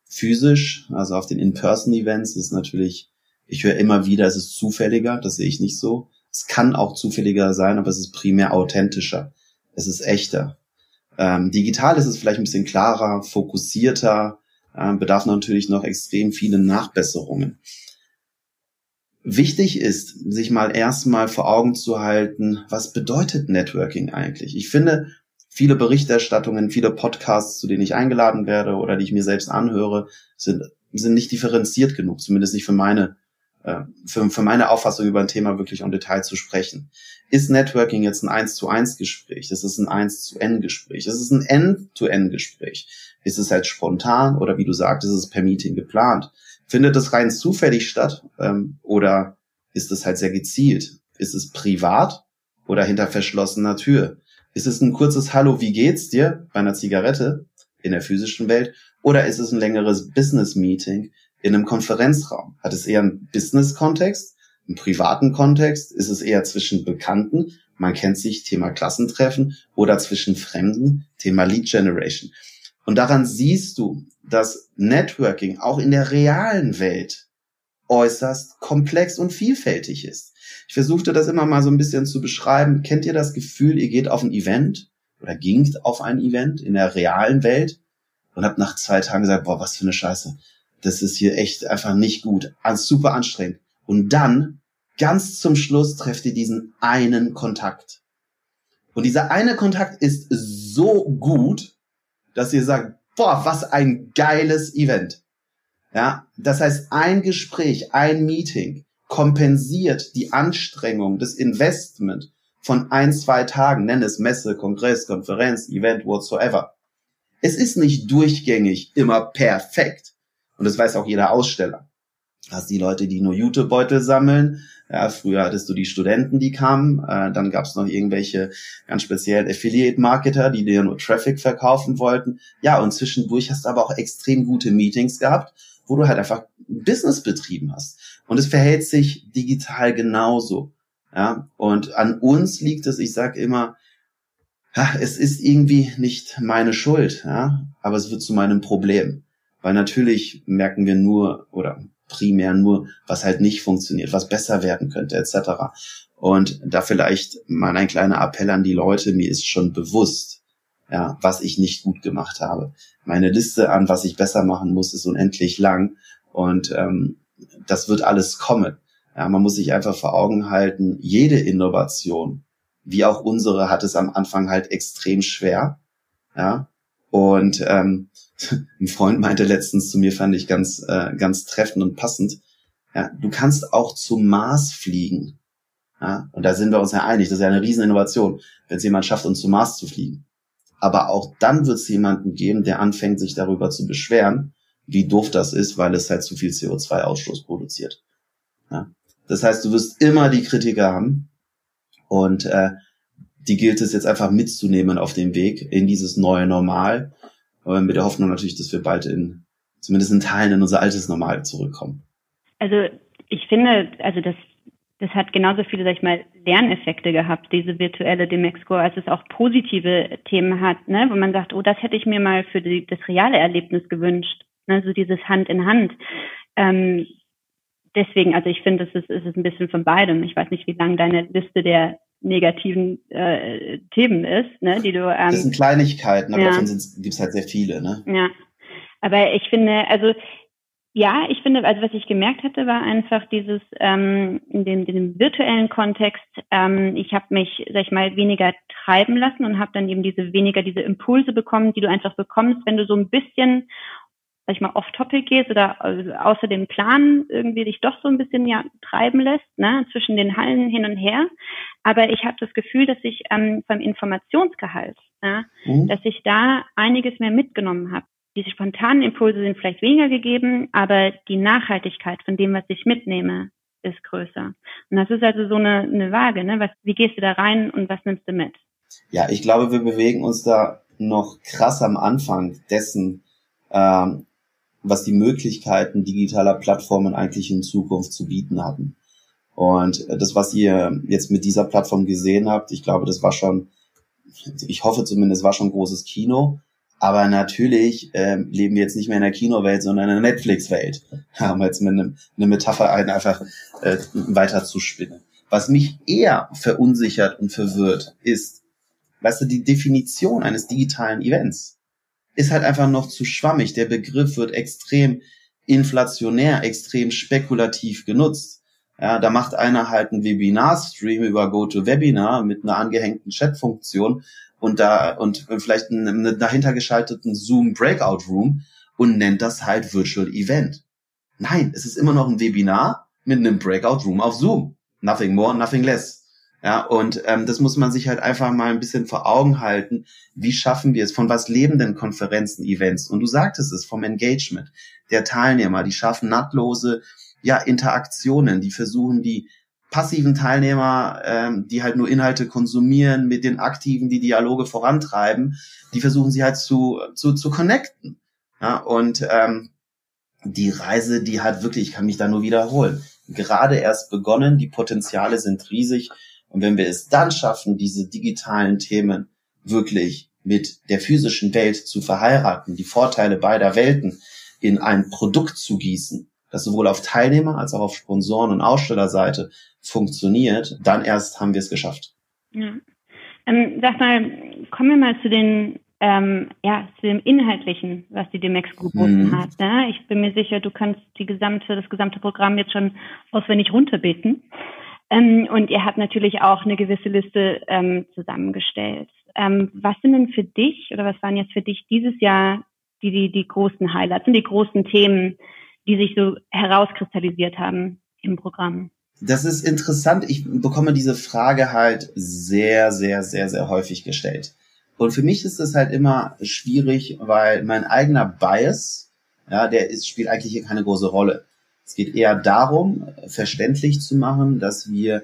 B: Physisch, also auf den In-Person-Events ist natürlich, ich höre immer wieder, es ist zufälliger, das sehe ich nicht so. Es kann auch zufälliger sein, aber es ist primär authentischer. Es ist echter. Ähm, digital ist es vielleicht ein bisschen klarer, fokussierter, äh, bedarf natürlich noch extrem vielen Nachbesserungen. Wichtig ist, sich mal erstmal vor Augen zu halten, was bedeutet Networking eigentlich? Ich finde, viele Berichterstattungen, viele Podcasts, zu denen ich eingeladen werde oder die ich mir selbst anhöre, sind, sind nicht differenziert genug, zumindest nicht für meine, äh, für, für meine Auffassung über ein Thema wirklich im Detail zu sprechen. Ist Networking jetzt ein 1 zu 1 Gespräch? Ist es ein 1 zu N Gespräch? Ist es ein N zu N Gespräch? Ist es halt spontan oder wie du sagst, ist es per Meeting geplant? Findet es rein zufällig statt ähm, oder ist es halt sehr gezielt? Ist es privat oder hinter verschlossener Tür? Ist es ein kurzes Hallo, wie geht's dir bei einer Zigarette in der physischen Welt oder ist es ein längeres Business-Meeting in einem Konferenzraum? Hat es eher einen Business-Kontext, einen privaten Kontext? Ist es eher zwischen Bekannten? Man kennt sich, Thema Klassentreffen oder zwischen Fremden, Thema Lead Generation. Und daran siehst du, dass Networking auch in der realen Welt äußerst komplex und vielfältig ist. Ich versuchte das immer mal so ein bisschen zu beschreiben. Kennt ihr das Gefühl, ihr geht auf ein Event oder gingt auf ein Event in der realen Welt und habt nach zwei Tagen gesagt, boah, was für eine Scheiße. Das ist hier echt einfach nicht gut. Super anstrengend. Und dann, ganz zum Schluss, trefft ihr diesen einen Kontakt. Und dieser eine Kontakt ist so gut, dass ihr sagt, boah, was ein geiles Event. Ja, das heißt, ein Gespräch, ein Meeting kompensiert die Anstrengung des Investment von ein, zwei Tagen, nenne es Messe, Kongress, Konferenz, Event, whatsoever. Es ist nicht durchgängig immer perfekt. Und das weiß auch jeder Aussteller. Hast die Leute, die nur Jutebeutel sammeln, ja, früher hattest du die Studenten, die kamen, äh, dann gab es noch irgendwelche ganz speziellen Affiliate-Marketer, die dir nur Traffic verkaufen wollten. Ja, und zwischendurch hast du aber auch extrem gute Meetings gehabt, wo du halt einfach Business betrieben hast. Und es verhält sich digital genauso. Ja, und an uns liegt es, ich sage immer, es ist irgendwie nicht meine Schuld, ja, aber es wird zu meinem Problem. Weil natürlich merken wir nur oder primär nur, was halt nicht funktioniert, was besser werden könnte, etc. Und da vielleicht mal ein kleiner Appell an die Leute, mir ist schon bewusst, ja, was ich nicht gut gemacht habe. Meine Liste an, was ich besser machen muss, ist unendlich lang und ähm, das wird alles kommen. Ja, man muss sich einfach vor Augen halten, jede Innovation, wie auch unsere, hat es am Anfang halt extrem schwer. Ja, und ähm, ein Freund meinte letztens zu mir, fand ich ganz, äh, ganz treffend und passend. Ja, du kannst auch zum Mars fliegen. Ja, und da sind wir uns ja einig, das ist ja eine Rieseninnovation, wenn es jemand schafft, uns zum Mars zu fliegen. Aber auch dann wird es jemanden geben, der anfängt, sich darüber zu beschweren, wie doof das ist, weil es halt zu viel CO2-Ausstoß produziert. Ja, das heißt, du wirst immer die Kritiker haben und äh, die gilt es jetzt einfach mitzunehmen auf dem Weg in dieses neue Normal aber mit der Hoffnung natürlich, dass wir bald in, zumindest in Teilen in unser altes Normal zurückkommen.
D: Also ich finde, also das, das hat genauso viele, sag ich mal, Lerneffekte gehabt, diese virtuelle Demexco, als es auch positive Themen hat, ne, wo man sagt, oh, das hätte ich mir mal für die, das reale Erlebnis gewünscht. Ne? So dieses Hand in Hand. Ähm, deswegen, also ich finde, es ist, es ist ein bisschen von beidem. Ich weiß nicht, wie lang deine Liste der negativen äh, Themen ist, ne, die du.
B: Ähm, das sind Kleinigkeiten, aber ja. davon gibt es halt sehr viele, ne?
D: Ja. Aber ich finde, also ja, ich finde, also was ich gemerkt hatte, war einfach dieses ähm, in, dem, in dem virtuellen Kontext. Ähm, ich habe mich, sag ich mal, weniger treiben lassen und habe dann eben diese weniger diese Impulse bekommen, die du einfach bekommst, wenn du so ein bisschen, sag ich mal, off-topic gehst oder also außer dem Plan irgendwie dich doch so ein bisschen ja treiben lässt, ne, zwischen den Hallen hin und her. Aber ich habe das Gefühl, dass ich ähm, beim Informationsgehalt, ja, mhm. dass ich da einiges mehr mitgenommen habe diese spontanen Impulse sind vielleicht weniger gegeben, aber die Nachhaltigkeit von dem, was ich mitnehme, ist größer. Und das ist also so eine, eine Waage, ne? Was, wie gehst du da rein und was nimmst du mit?
B: Ja, ich glaube, wir bewegen uns da noch krass am Anfang dessen, ähm, was die Möglichkeiten digitaler Plattformen eigentlich in Zukunft zu bieten hatten. Und das, was ihr jetzt mit dieser Plattform gesehen habt, ich glaube, das war schon, ich hoffe zumindest, war schon großes Kino. Aber natürlich ähm, leben wir jetzt nicht mehr in der Kinowelt, sondern in der Netflix-Welt. Um jetzt mit einem, eine Metapher ein, einfach äh, weiter zu spinnen. Was mich eher verunsichert und verwirrt, ist, weißt du, die Definition eines digitalen Events ist halt einfach noch zu schwammig. Der Begriff wird extrem inflationär, extrem spekulativ genutzt. Ja, da macht einer halt einen Webinar-Stream über GoToWebinar mit einer angehängten Chat-Funktion und da und vielleicht einen dahinter geschalteten Zoom Breakout Room und nennt das halt Virtual Event. Nein, es ist immer noch ein Webinar mit einem Breakout Room auf Zoom. Nothing more, nothing less. Ja, und ähm, das muss man sich halt einfach mal ein bisschen vor Augen halten. Wie schaffen wir es? Von was leben denn Konferenzen, Events? Und du sagtest es, vom Engagement der Teilnehmer. Die schaffen nahtlose ja, Interaktionen, die versuchen, die passiven Teilnehmer, ähm, die halt nur Inhalte konsumieren, mit den Aktiven, die Dialoge vorantreiben, die versuchen sie halt zu, zu, zu connecten. Ja, und ähm, die Reise, die hat wirklich, ich kann mich da nur wiederholen, gerade erst begonnen, die Potenziale sind riesig. Und wenn wir es dann schaffen, diese digitalen Themen wirklich mit der physischen Welt zu verheiraten, die Vorteile beider Welten in ein Produkt zu gießen, das sowohl auf Teilnehmer als auch auf Sponsoren- und Ausstellerseite funktioniert, dann erst haben wir es geschafft.
D: Ja. Ähm, sag mal, kommen wir mal zu den ähm, ja, zu dem Inhaltlichen, was die Demex geboten mhm. hat. Ne? Ich bin mir sicher, du kannst die gesamte, das gesamte Programm jetzt schon auswendig runterbeten. Ähm, und ihr habt natürlich auch eine gewisse Liste ähm, zusammengestellt. Ähm, was sind denn für dich oder was waren jetzt für dich dieses Jahr die, die, die großen Highlights und die großen Themen, die sich so herauskristallisiert haben im Programm?
B: Das ist interessant. Ich bekomme diese Frage halt sehr, sehr, sehr, sehr häufig gestellt. Und für mich ist es halt immer schwierig, weil mein eigener Bias, ja, der ist, spielt eigentlich hier keine große Rolle. Es geht eher darum, verständlich zu machen, dass wir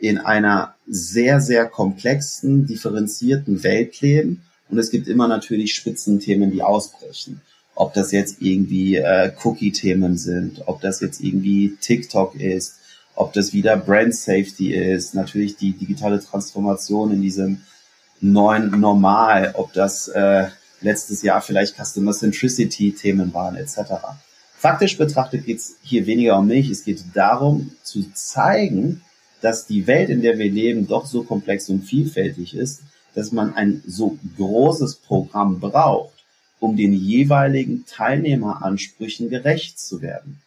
B: in einer sehr, sehr komplexen, differenzierten Welt leben. Und es gibt immer natürlich Spitzenthemen, die ausbrechen ob das jetzt irgendwie äh, Cookie-Themen sind, ob das jetzt irgendwie TikTok ist, ob das wieder Brand Safety ist, natürlich die digitale Transformation in diesem neuen Normal, ob das äh, letztes Jahr vielleicht Customer Centricity Themen waren etc. Faktisch betrachtet geht es hier weniger um mich, es geht darum zu zeigen, dass die Welt, in der wir leben, doch so komplex und vielfältig ist, dass man ein so großes Programm braucht, um den jeweiligen Teilnehmeransprüchen gerecht zu werden.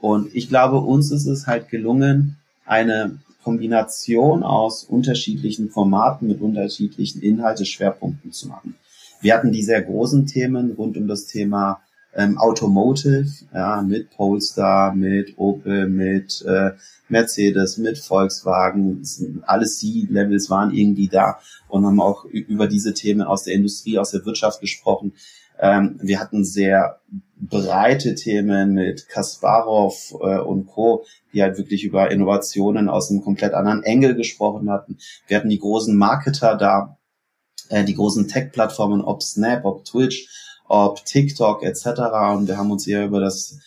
B: Und ich glaube, uns ist es halt gelungen, eine Kombination aus unterschiedlichen Formaten mit unterschiedlichen Inhalteschwerpunkten zu machen. Wir hatten die sehr großen Themen rund um das Thema ähm, Automotive, ja, mit Polestar, mit Opel, mit äh, Mercedes, mit Volkswagen, alle C-Levels waren irgendwie da und haben auch über diese Themen aus der Industrie, aus der Wirtschaft gesprochen. Ähm, wir hatten sehr breite Themen mit Kasparov äh, und Co., die halt wirklich über Innovationen aus einem komplett anderen Engel gesprochen hatten. Wir hatten die großen Marketer da, äh, die großen Tech-Plattformen, ob Snap, ob Twitch, ob TikTok etc. Und wir haben uns hier über das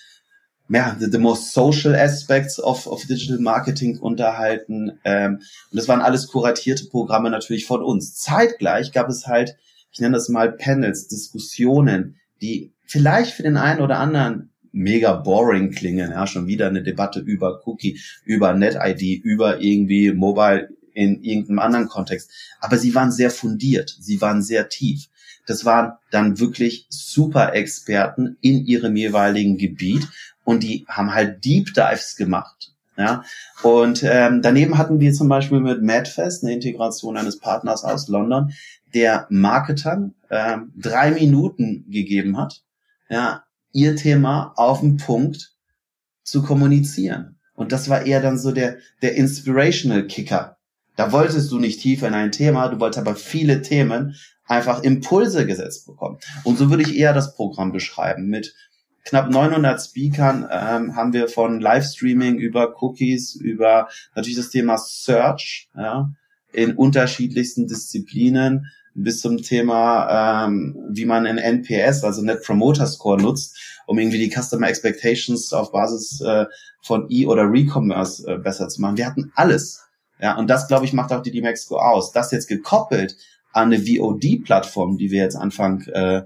B: ja, the, the most social aspects of, of digital marketing unterhalten. Ähm, und das waren alles kuratierte Programme natürlich von uns. Zeitgleich gab es halt ich nenne das mal Panels, Diskussionen, die vielleicht für den einen oder anderen mega boring klingen, ja, schon wieder eine Debatte über Cookie, über NetID, über irgendwie Mobile in irgendeinem anderen Kontext. Aber sie waren sehr fundiert, sie waren sehr tief. Das waren dann wirklich super Experten in ihrem jeweiligen Gebiet und die haben halt Deep Dives gemacht. Ja, und ähm, daneben hatten wir zum Beispiel mit Madfest eine Integration eines Partners aus London, der Marketern ähm, drei Minuten gegeben hat, ja, ihr Thema auf den Punkt zu kommunizieren. Und das war eher dann so der, der Inspirational Kicker. Da wolltest du nicht tiefer in ein Thema, du wolltest aber viele Themen einfach Impulse gesetzt bekommen. Und so würde ich eher das Programm beschreiben. Mit knapp 900 Speakern ähm, haben wir von Livestreaming über Cookies, über natürlich das Thema Search, ja, in unterschiedlichsten Disziplinen, bis zum Thema, ähm, wie man in NPS, also Net Promoter Score nutzt, um irgendwie die Customer Expectations auf Basis äh, von E- oder Recommerce äh, besser zu machen. Wir hatten alles. Ja, und das, glaube ich, macht auch die D-Mexico aus. Das jetzt gekoppelt an eine VOD-Plattform, die wir jetzt Anfang äh,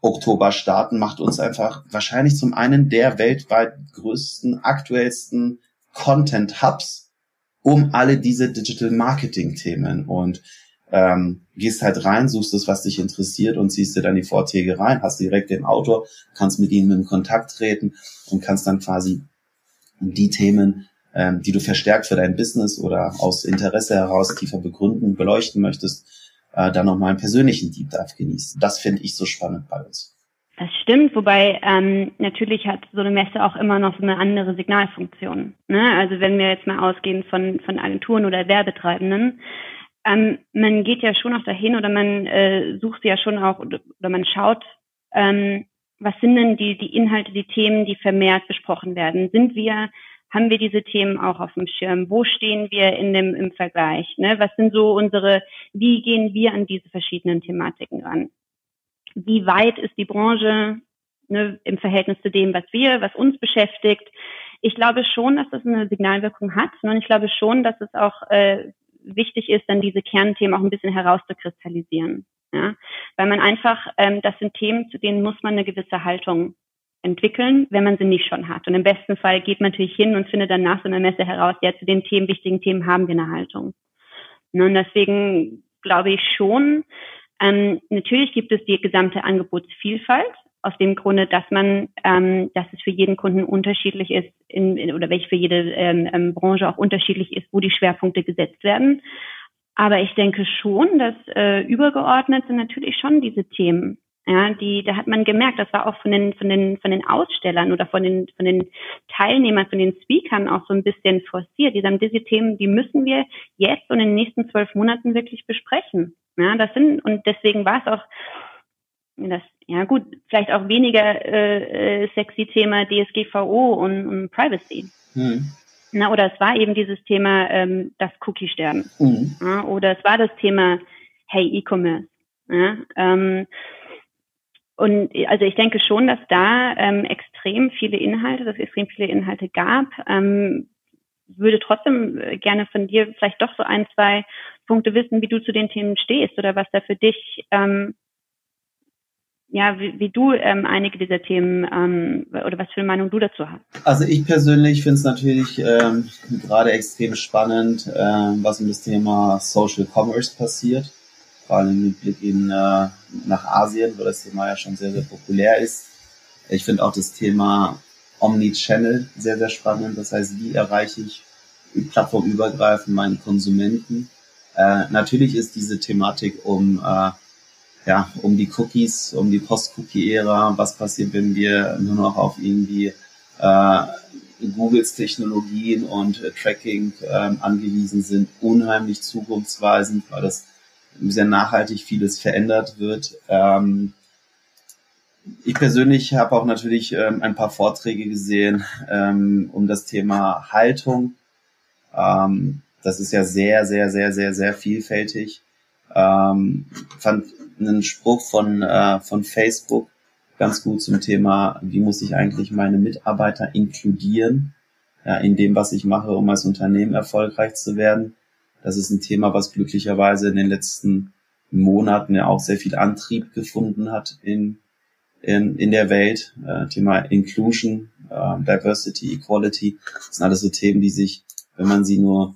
B: Oktober starten, macht uns einfach wahrscheinlich zum einen der weltweit größten, aktuellsten Content-Hubs um alle diese Digital Marketing-Themen. Und ähm, gehst halt rein, suchst das, was dich interessiert und ziehst dir dann die Vorträge rein, hast direkt den Autor, kannst mit ihm in Kontakt treten und kannst dann quasi die Themen, ähm, die du verstärkt für dein Business oder aus Interesse heraus tiefer begründen, beleuchten möchtest, äh, dann nochmal einen persönlichen Deep Dive genießen. Das finde ich so spannend bei uns.
D: Das stimmt, wobei ähm, natürlich hat so eine Messe auch immer noch so eine andere Signalfunktion. Ne? Also wenn wir jetzt mal ausgehen von, von Agenturen oder Werbetreibenden, ähm, man geht ja schon auch dahin oder man äh, sucht ja schon auch oder, oder man schaut, ähm, was sind denn die, die Inhalte, die Themen, die vermehrt besprochen werden? Sind wir, haben wir diese Themen auch auf dem Schirm? Wo stehen wir in dem, im Vergleich? Ne? Was sind so unsere, wie gehen wir an diese verschiedenen Thematiken ran? Wie weit ist die Branche ne, im Verhältnis zu dem, was wir, was uns beschäftigt? Ich glaube schon, dass das eine Signalwirkung hat. Und ich glaube schon, dass es auch äh, wichtig ist, dann diese Kernthemen auch ein bisschen herauszukristallisieren. Ja? Weil man einfach, ähm, das sind Themen, zu denen muss man eine gewisse Haltung entwickeln, wenn man sie nicht schon hat. Und im besten Fall geht man natürlich hin und findet dann nach so einer Messe heraus, ja, zu den Themen, wichtigen Themen haben wir eine Haltung. Und deswegen glaube ich schon, ähm, natürlich gibt es die gesamte Angebotsvielfalt, aus dem Grunde, dass man, ähm, dass es für jeden Kunden unterschiedlich ist in, in oder welche für jede ähm, ähm, Branche auch unterschiedlich ist, wo die Schwerpunkte gesetzt werden. Aber ich denke schon, dass äh, übergeordnet sind natürlich schon diese Themen. Ja, die, da hat man gemerkt, das war auch von den, von den, von den Ausstellern oder von den, von den Teilnehmern, von den Speakern auch so ein bisschen forciert. Die sagen, diese Themen, die müssen wir jetzt und in den nächsten zwölf Monaten wirklich besprechen. Ja, das sind, und deswegen war es auch das, ja gut, vielleicht auch weniger äh, äh sexy Thema DSGVO und, und Privacy. Mhm. Na, oder es war eben dieses Thema ähm, das Cookie-Sterben. Mhm. Ja, oder es war das Thema Hey E-Commerce. Ja, ähm, und also ich denke schon, dass da ähm, extrem viele Inhalte, dass es extrem viele Inhalte gab. Ähm, würde trotzdem äh, gerne von dir vielleicht doch so ein, zwei Punkte wissen, wie du zu den Themen stehst oder was da für dich ähm, ja, wie, wie du ähm, einige dieser Themen ähm, oder was für eine Meinung du dazu hast.
B: Also ich persönlich finde es natürlich ähm, gerade extrem spannend, ähm, was um das Thema Social Commerce passiert. Vor allem mit Blick in, äh, nach Asien, wo das Thema ja schon sehr, sehr populär ist. Ich finde auch das Thema Omnichannel sehr, sehr spannend. Das heißt, wie erreiche ich plattformübergreifend meinen Konsumenten? Äh, natürlich ist diese Thematik um äh, ja, um die Cookies, um die Post-Cookie-Ära, was passiert, wenn wir nur noch auf irgendwie äh, Googles Technologien und äh, Tracking ähm, angewiesen sind, unheimlich zukunftsweisend, weil das sehr nachhaltig vieles verändert wird. Ähm, ich persönlich habe auch natürlich ähm, ein paar Vorträge gesehen ähm, um das Thema Haltung. Ähm, das ist ja sehr, sehr, sehr, sehr, sehr vielfältig. Ähm, fand einen Spruch von, äh, von Facebook ganz gut zum Thema, wie muss ich eigentlich meine Mitarbeiter inkludieren ja, in dem, was ich mache, um als Unternehmen erfolgreich zu werden. Das ist ein Thema, was glücklicherweise in den letzten Monaten ja auch sehr viel Antrieb gefunden hat in, in, in der Welt. Äh, Thema Inclusion, äh, Diversity, Equality. Das sind alles so Themen, die sich, wenn man sie nur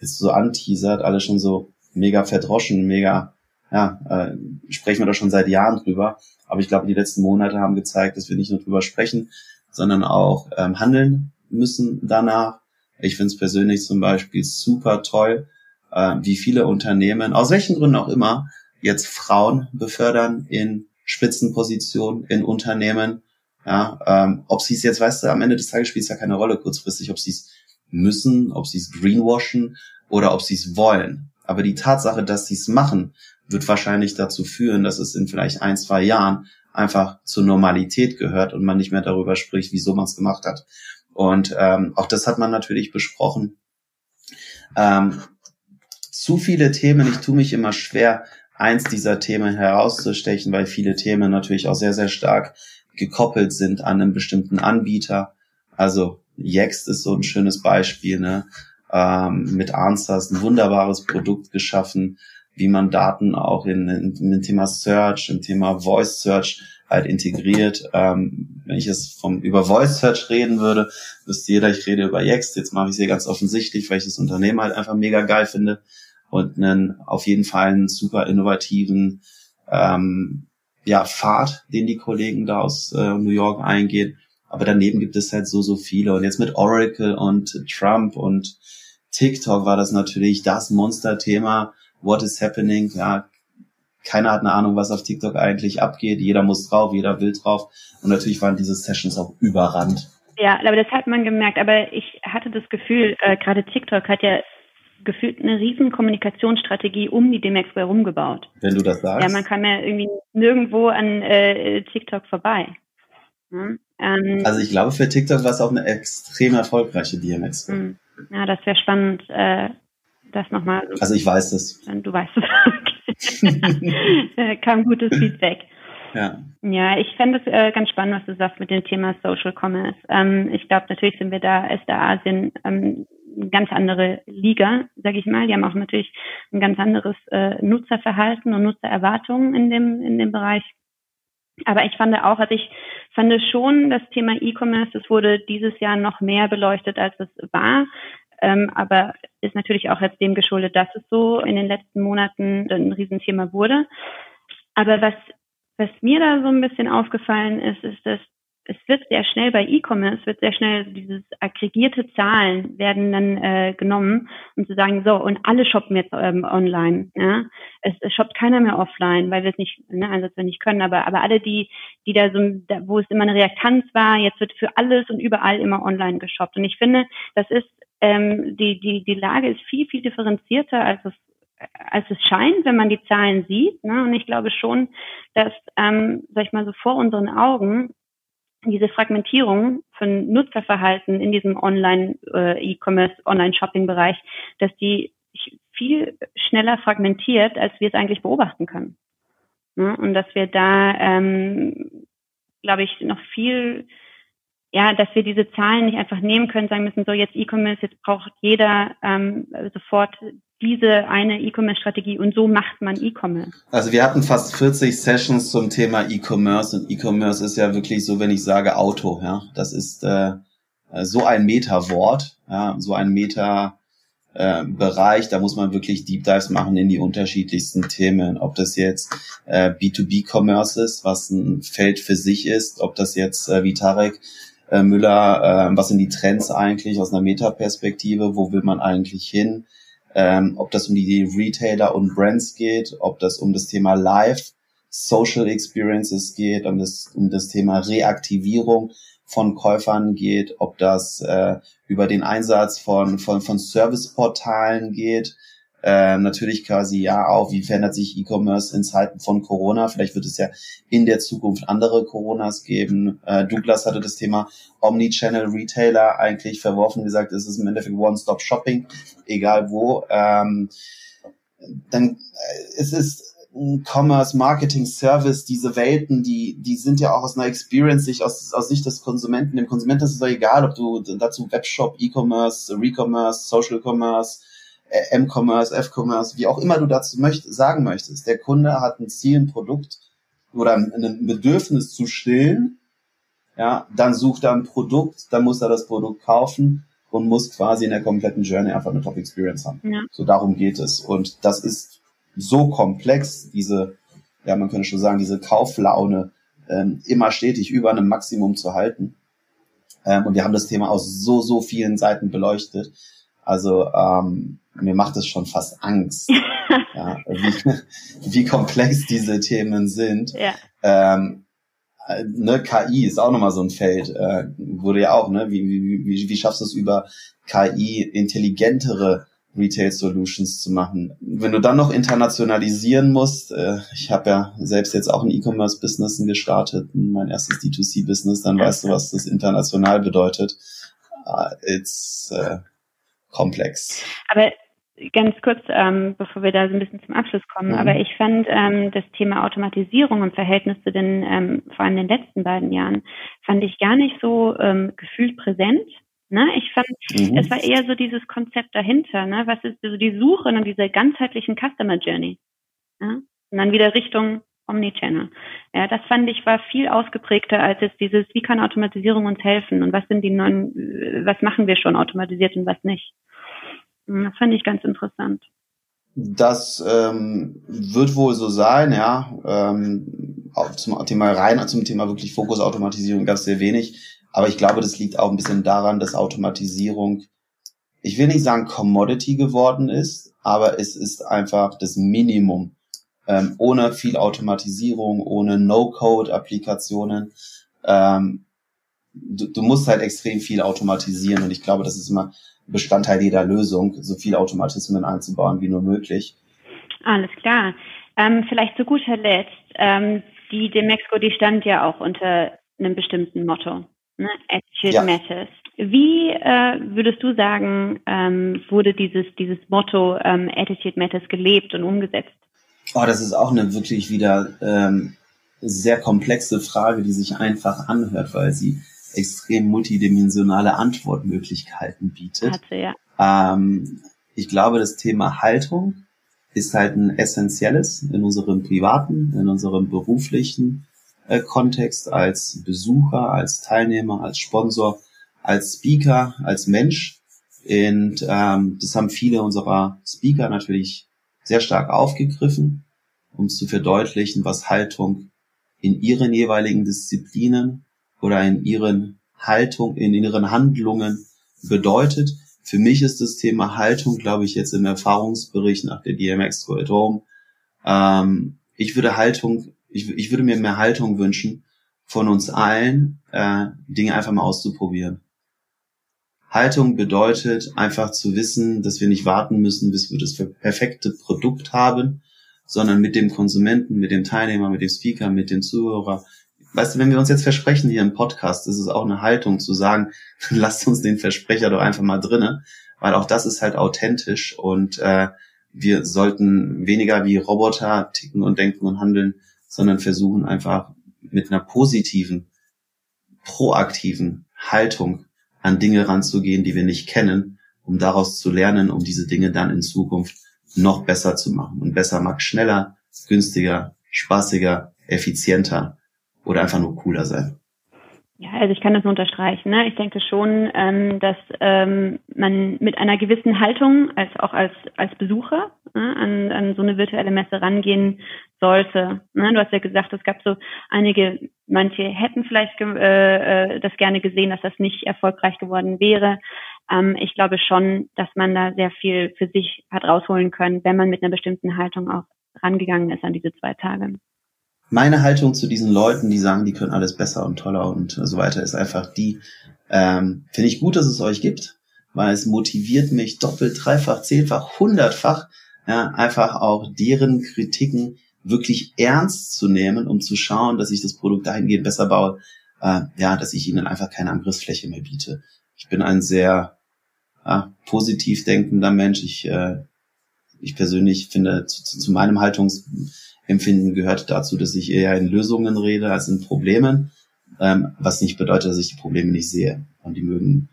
B: jetzt so anteasert, alle schon so mega verdroschen, mega, ja, äh, sprechen wir da schon seit Jahren drüber. Aber ich glaube, die letzten Monate haben gezeigt, dass wir nicht nur drüber sprechen, sondern auch ähm, handeln müssen danach. Ich finde es persönlich zum Beispiel super toll, äh, wie viele Unternehmen, aus welchen Gründen auch immer, jetzt Frauen befördern in Spitzenpositionen in Unternehmen. Ja, ähm, ob sie es jetzt, weißt du, am Ende des Tages spielt es ja keine Rolle kurzfristig, ob sie es müssen, ob sie es greenwashen oder ob sie es wollen. Aber die Tatsache, dass sie es machen, wird wahrscheinlich dazu führen, dass es in vielleicht ein, zwei Jahren einfach zur Normalität gehört und man nicht mehr darüber spricht, wieso man es gemacht hat. Und ähm, auch das hat man natürlich besprochen. Ähm, zu viele Themen, ich tue mich immer schwer, eins dieser Themen herauszustechen, weil viele Themen natürlich auch sehr, sehr stark gekoppelt sind an einen bestimmten Anbieter. Also Yext ist so ein schönes Beispiel, ne? Ähm, mit Answers ein wunderbares Produkt geschaffen, wie man Daten auch in, in, dem Thema Search, im Thema Voice Search halt integriert. Ähm, wenn ich es vom über Voice Search reden würde, wüsste jeder, ich rede über Yext. Jetzt mache ich es hier ganz offensichtlich, weil ich das Unternehmen halt einfach mega geil finde und einen auf jeden Fall einen super innovativen ähm, ja, Pfad, den die Kollegen da aus äh, New York eingehen. Aber daneben gibt es halt so, so viele. Und jetzt mit Oracle und Trump und TikTok war das natürlich das Monsterthema. What is happening? Ja, keiner hat eine Ahnung, was auf TikTok eigentlich abgeht. Jeder muss drauf, jeder will drauf. Und natürlich waren diese Sessions auch überrannt.
D: Ja, aber das hat man gemerkt. Aber ich hatte das Gefühl, äh, gerade TikTok hat ja gefühlt eine riesen Kommunikationsstrategie um die DMX herumgebaut.
B: Wenn du das sagst.
D: Ja, man kam ja irgendwie nirgendwo an äh, TikTok vorbei.
B: Ja, ähm, also ich glaube, für TikTok war es auch eine extrem erfolgreiche DMX.
D: Hm. Ja, das wäre spannend, äh, das nochmal.
B: Also ich weiß es.
D: Du weißt es. Kam gutes Feedback.
B: Ja.
D: ja, ich fände es äh, ganz spannend, was du sagst mit dem Thema Social Commerce. Ähm, ich glaube, natürlich sind wir da, ist da Asien ähm, eine ganz andere Liga, sage ich mal. Die haben auch natürlich ein ganz anderes äh, Nutzerverhalten und Nutzererwartungen in dem, in dem Bereich. Aber ich fand auch, also ich fand schon das Thema E-Commerce, das wurde dieses Jahr noch mehr beleuchtet, als es war. Ähm, aber ist natürlich auch jetzt dem geschuldet, dass es so in den letzten Monaten ein Riesenthema wurde. Aber was, was mir da so ein bisschen aufgefallen ist, ist, dass es wird sehr schnell bei E-Commerce, wird sehr schnell dieses aggregierte Zahlen werden dann äh, genommen, um zu sagen, so, und alle shoppen jetzt ähm, online. Ja? Es, es shoppt keiner mehr offline, weil wir es nicht, ne, also wir nicht können, aber, aber alle, die, die da so, da, wo es immer eine Reaktanz war, jetzt wird für alles und überall immer online geshoppt. Und ich finde, das ist, ähm, die, die, die Lage ist viel, viel differenzierter, als es als es scheint, wenn man die Zahlen sieht. Ne? Und ich glaube schon, dass, ähm, sag ich mal so vor unseren Augen diese Fragmentierung von Nutzerverhalten in diesem Online-E-Commerce, äh, Online-Shopping-Bereich, dass die viel schneller fragmentiert, als wir es eigentlich beobachten können. Und dass wir da, ähm, glaube ich, noch viel, ja, dass wir diese Zahlen nicht einfach nehmen können, sagen müssen, so jetzt E-Commerce, jetzt braucht jeder ähm, sofort diese eine E-Commerce-Strategie und so macht man E-Commerce.
B: Also wir hatten fast 40 Sessions zum Thema E-Commerce und E-Commerce ist ja wirklich so, wenn ich sage Auto, ja, das ist äh, so ein Meta-Wort, ja, so ein Meta äh, da muss man wirklich Deep Dives machen in die unterschiedlichsten Themen, ob das jetzt äh, B2B-Commerce ist, was ein Feld für sich ist, ob das jetzt äh, wie Tarek äh, Müller, äh, was sind die Trends eigentlich aus einer Meta-Perspektive, wo will man eigentlich hin, ähm, ob das um die Retailer und Brands geht, ob das um das Thema Live, Social Experiences geht, um das, um das Thema Reaktivierung von Käufern geht, ob das äh, über den Einsatz von, von, von Serviceportalen geht, äh, natürlich quasi ja auch, wie verändert sich E-Commerce in Zeiten von Corona? Vielleicht wird es ja in der Zukunft andere Coronas geben. Äh, Douglas hatte das Thema Omnichannel Retailer eigentlich verworfen, gesagt, es ist im Endeffekt One-Stop-Shopping, egal wo. Ähm, dann äh, es ist Commerce, Marketing, Service, diese Welten, die, die sind ja auch aus einer Experience, sich aus, aus Sicht des Konsumenten. Dem Konsumenten ist es doch egal, ob du dazu Webshop, E-Commerce, Recommerce, Social Commerce, M-Commerce, F-Commerce, wie auch immer du dazu möcht sagen möchtest. Der Kunde hat ein Ziel, ein Produkt oder ein Bedürfnis zu stillen, ja, dann sucht er ein Produkt, dann muss er das Produkt kaufen und muss quasi in der kompletten Journey einfach eine Top Experience haben. Ja. So darum geht es. Und das ist so komplex, diese, ja, man könnte schon sagen, diese Kauflaune ähm, immer stetig über einem Maximum zu halten. Ähm, und wir haben das Thema aus so, so vielen Seiten beleuchtet. Also ähm, mir macht es schon fast Angst, ja, wie, wie komplex diese Themen sind. Ja. Ähm, äh, ne, KI ist auch nochmal so ein Feld, äh, wurde ja auch, ne, wie, wie, wie, wie schaffst du es über KI intelligentere Retail Solutions zu machen. Wenn du dann noch internationalisieren musst, äh, ich habe ja selbst jetzt auch ein E-Commerce-Business gestartet, mein erstes D2C-Business, dann weißt du, was das international bedeutet. Uh, it's uh, komplex.
D: Aber ganz kurz, ähm, bevor wir da so ein bisschen zum Abschluss kommen, mhm. aber ich fand ähm, das Thema Automatisierung im Verhältnis zu den, ähm, vor allem den letzten beiden Jahren, fand ich gar nicht so ähm, gefühlt präsent. Ne? Ich fand, mhm. es war eher so dieses Konzept dahinter, ne? Was ist so die Suche nach dieser ganzheitlichen Customer Journey? Ja? Und dann wieder Richtung Omnichannel. Ja, das fand ich war viel ausgeprägter als jetzt dieses, wie kann Automatisierung uns helfen und was sind die neuen, was machen wir schon automatisiert und was nicht. Hm, das fand ich ganz interessant.
B: Das ähm, wird wohl so sein, ja. Ähm, zum Thema rein, zum Thema wirklich Fokusautomatisierung gab es sehr wenig. Aber ich glaube, das liegt auch ein bisschen daran, dass Automatisierung, ich will nicht sagen Commodity geworden ist, aber es ist einfach das Minimum. Ähm, ohne viel Automatisierung, ohne No-Code-Applikationen. Ähm, du, du musst halt extrem viel automatisieren und ich glaube, das ist immer Bestandteil jeder Lösung, so viel Automatismen einzubauen wie nur möglich.
D: Alles klar. Ähm, vielleicht zu guter Letzt, ähm, die Demexco, die stand ja auch unter einem bestimmten Motto, ne? Attitude ja. Matters. Wie äh, würdest du sagen, ähm, wurde dieses, dieses Motto ähm, Attitude Matters gelebt und umgesetzt?
B: Oh, das ist auch eine wirklich wieder ähm, sehr komplexe Frage, die sich einfach anhört, weil sie extrem multidimensionale Antwortmöglichkeiten bietet. Hatte, ja. Ähm, ich glaube, das Thema Haltung ist halt ein essentielles in unserem privaten, in unserem beruflichen äh, Kontext als Besucher, als Teilnehmer, als Sponsor, als Speaker, als Mensch. Und ähm, das haben viele unserer Speaker natürlich sehr stark aufgegriffen, um zu verdeutlichen, was Haltung in ihren jeweiligen Disziplinen oder in ihren Haltung, in ihren Handlungen bedeutet. Für mich ist das Thema Haltung, glaube ich, jetzt im Erfahrungsbericht nach der DMX Go at Home. Ähm, ich würde Haltung, ich, ich würde mir mehr Haltung wünschen von uns allen, äh, Dinge einfach mal auszuprobieren. Haltung bedeutet einfach zu wissen, dass wir nicht warten müssen, bis wir das perfekte Produkt haben, sondern mit dem Konsumenten, mit dem Teilnehmer, mit dem Speaker, mit dem Zuhörer, weißt du, wenn wir uns jetzt versprechen hier im Podcast, ist es auch eine Haltung zu sagen, lasst uns den Versprecher doch einfach mal drinnen, weil auch das ist halt authentisch und äh, wir sollten weniger wie Roboter ticken und denken und handeln, sondern versuchen einfach mit einer positiven, proaktiven Haltung an Dinge ranzugehen, die wir nicht kennen, um daraus zu lernen, um diese Dinge dann in Zukunft noch besser zu machen. Und besser mag schneller, günstiger, spaßiger, effizienter oder einfach nur cooler sein?
D: Ja, also ich kann das nur unterstreichen. Ne? Ich denke schon, ähm, dass ähm, man mit einer gewissen Haltung, als auch als als Besucher ne, an, an so eine virtuelle Messe rangehen sollte. Ne? Du hast ja gesagt, es gab so einige, manche hätten vielleicht äh, äh, das gerne gesehen, dass das nicht erfolgreich geworden wäre. Ähm, ich glaube schon, dass man da sehr viel für sich hat rausholen können, wenn man mit einer bestimmten Haltung auch rangegangen ist an diese zwei Tage
B: meine Haltung zu diesen Leuten, die sagen, die können alles besser und toller und so weiter, ist einfach die, ähm, finde ich gut, dass es euch gibt, weil es motiviert mich doppelt, dreifach, zehnfach, hundertfach, ja, einfach auch deren Kritiken wirklich ernst zu nehmen, um zu schauen, dass ich das Produkt dahingehend besser baue, äh, ja, dass ich ihnen einfach keine Angriffsfläche mehr biete. Ich bin ein sehr äh, positiv denkender Mensch. Ich, äh, ich persönlich finde, zu, zu meinem Haltungs Empfinden gehört dazu, dass ich eher in Lösungen rede als in Problemen, ähm, was nicht bedeutet, dass ich die Probleme nicht sehe. Und die mögen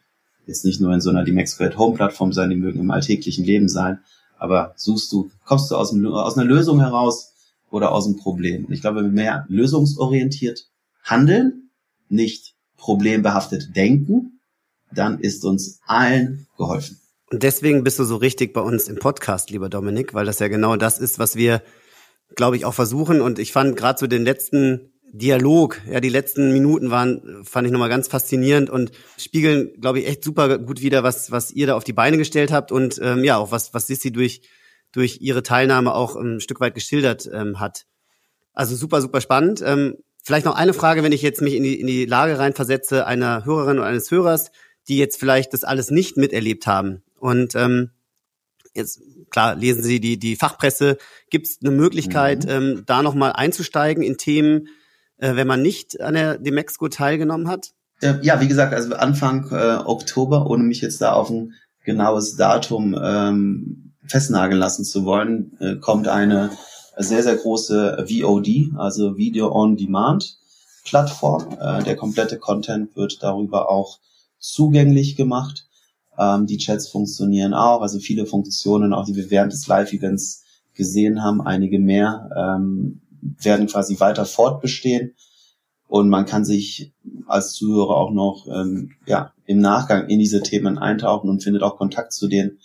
B: jetzt nicht nur in so einer Dimex Great Home Plattform sein, die mögen im alltäglichen Leben sein. Aber suchst du, kommst du aus, dem, aus einer Lösung heraus oder aus dem Problem. Und ich glaube, wenn wir mehr lösungsorientiert handeln, nicht problembehaftet denken, dann ist uns allen geholfen.
C: Und deswegen bist du so richtig bei uns im Podcast, lieber Dominik, weil das ja genau das ist, was wir, glaube ich, auch versuchen. Und ich fand gerade so den letzten Dialog, ja, die letzten Minuten waren, fand ich nochmal ganz faszinierend und spiegeln, glaube ich, echt super gut wieder, was, was ihr da auf die Beine gestellt habt und ähm, ja, auch was, was Sissi durch, durch ihre Teilnahme auch ein Stück weit geschildert ähm, hat. Also super, super spannend. Ähm, vielleicht noch eine Frage, wenn ich jetzt mich in die, in die Lage reinversetze einer Hörerin oder eines Hörers, die jetzt vielleicht das alles nicht miterlebt haben. Und ähm, jetzt klar lesen Sie die die Fachpresse. Gibt es eine Möglichkeit, mhm. ähm, da noch mal einzusteigen in Themen, äh, wenn man nicht an der Demexco teilgenommen hat?
B: Ja, wie gesagt, also Anfang äh, Oktober, ohne mich jetzt da auf ein genaues Datum ähm, festnageln lassen zu wollen, äh, kommt eine sehr, sehr große VOD, also Video on Demand Plattform. Äh, der komplette Content wird darüber auch zugänglich gemacht. Ähm, die Chats funktionieren auch, also viele Funktionen, auch die wir während des Live-Events gesehen haben, einige mehr, ähm, werden quasi weiter fortbestehen. Und man kann sich als Zuhörer auch noch ähm, ja, im Nachgang in diese Themen eintauchen und findet auch Kontakt zu den,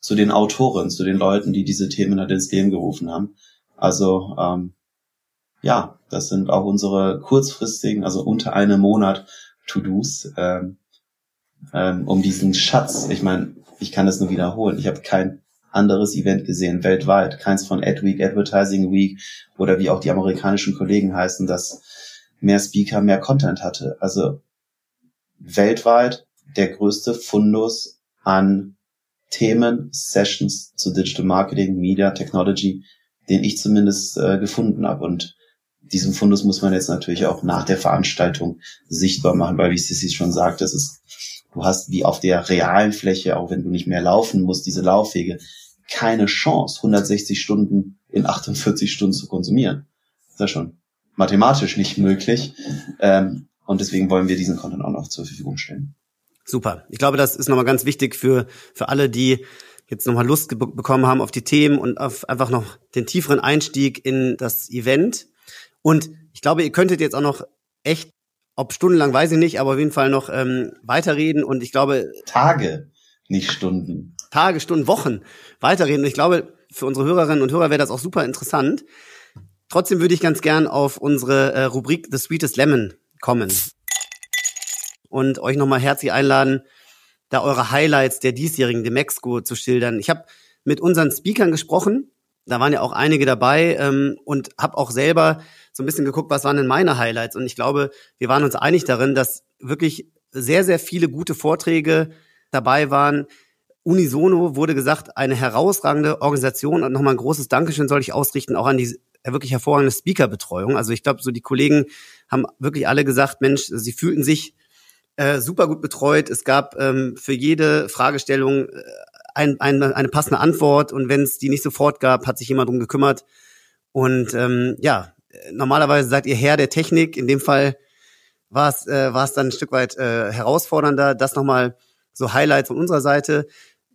B: zu den Autoren, zu den Leuten, die diese Themen halt ins Leben gerufen haben. Also ähm, ja, das sind auch unsere kurzfristigen, also unter einem Monat To-Dos, ähm, ähm, um diesen Schatz. Ich meine, ich kann das nur wiederholen. Ich habe kein anderes Event gesehen, weltweit. Keins von AdWeek, Advertising Week oder wie auch die amerikanischen Kollegen heißen, das mehr Speaker, mehr Content hatte. Also weltweit der größte Fundus an Themen, Sessions zu Digital Marketing, Media, Technology, den ich zumindest äh, gefunden habe. Und diesen Fundus muss man jetzt natürlich auch nach der Veranstaltung sichtbar machen, weil wie Sissi schon sagt, das ist, du hast wie auf der realen Fläche, auch wenn du nicht mehr laufen musst, diese Laufwege, keine Chance, 160 Stunden in 48 Stunden zu konsumieren. Das ist ja schon mathematisch nicht möglich. Ähm, und deswegen wollen wir diesen Content auch noch zur Verfügung stellen.
C: Super. Ich glaube, das ist nochmal ganz wichtig für, für alle, die jetzt nochmal Lust bekommen haben auf die Themen und auf einfach noch den tieferen Einstieg in das Event. Und ich glaube, ihr könntet jetzt auch noch echt, ob stundenlang weiß ich nicht, aber auf jeden Fall noch ähm, weiterreden. Und ich glaube.
B: Tage, nicht Stunden.
C: Tage, Stunden, Wochen weiterreden. Und ich glaube, für unsere Hörerinnen und Hörer wäre das auch super interessant. Trotzdem würde ich ganz gern auf unsere äh, Rubrik The Sweetest Lemon kommen und euch nochmal herzlich einladen, da eure Highlights der diesjährigen Demexco zu schildern. Ich habe mit unseren Speakern gesprochen, da waren ja auch einige dabei ähm, und habe auch selber so ein bisschen geguckt, was waren denn meine Highlights. Und ich glaube, wir waren uns einig darin, dass wirklich sehr, sehr viele gute Vorträge dabei waren, unisono wurde gesagt, eine herausragende Organisation und nochmal ein großes Dankeschön soll ich ausrichten, auch an die wirklich hervorragende Speakerbetreuung. Also ich glaube, so die Kollegen haben wirklich alle gesagt, Mensch, sie fühlten sich äh, super gut betreut. Es gab ähm, für jede Fragestellung äh, ein, ein, eine passende Antwort und wenn es die nicht sofort gab, hat sich jemand drum gekümmert. Und ähm, ja, normalerweise seid ihr Herr der Technik. In dem Fall war es äh, war es dann ein Stück weit äh, herausfordernder. Das nochmal so Highlight von unserer Seite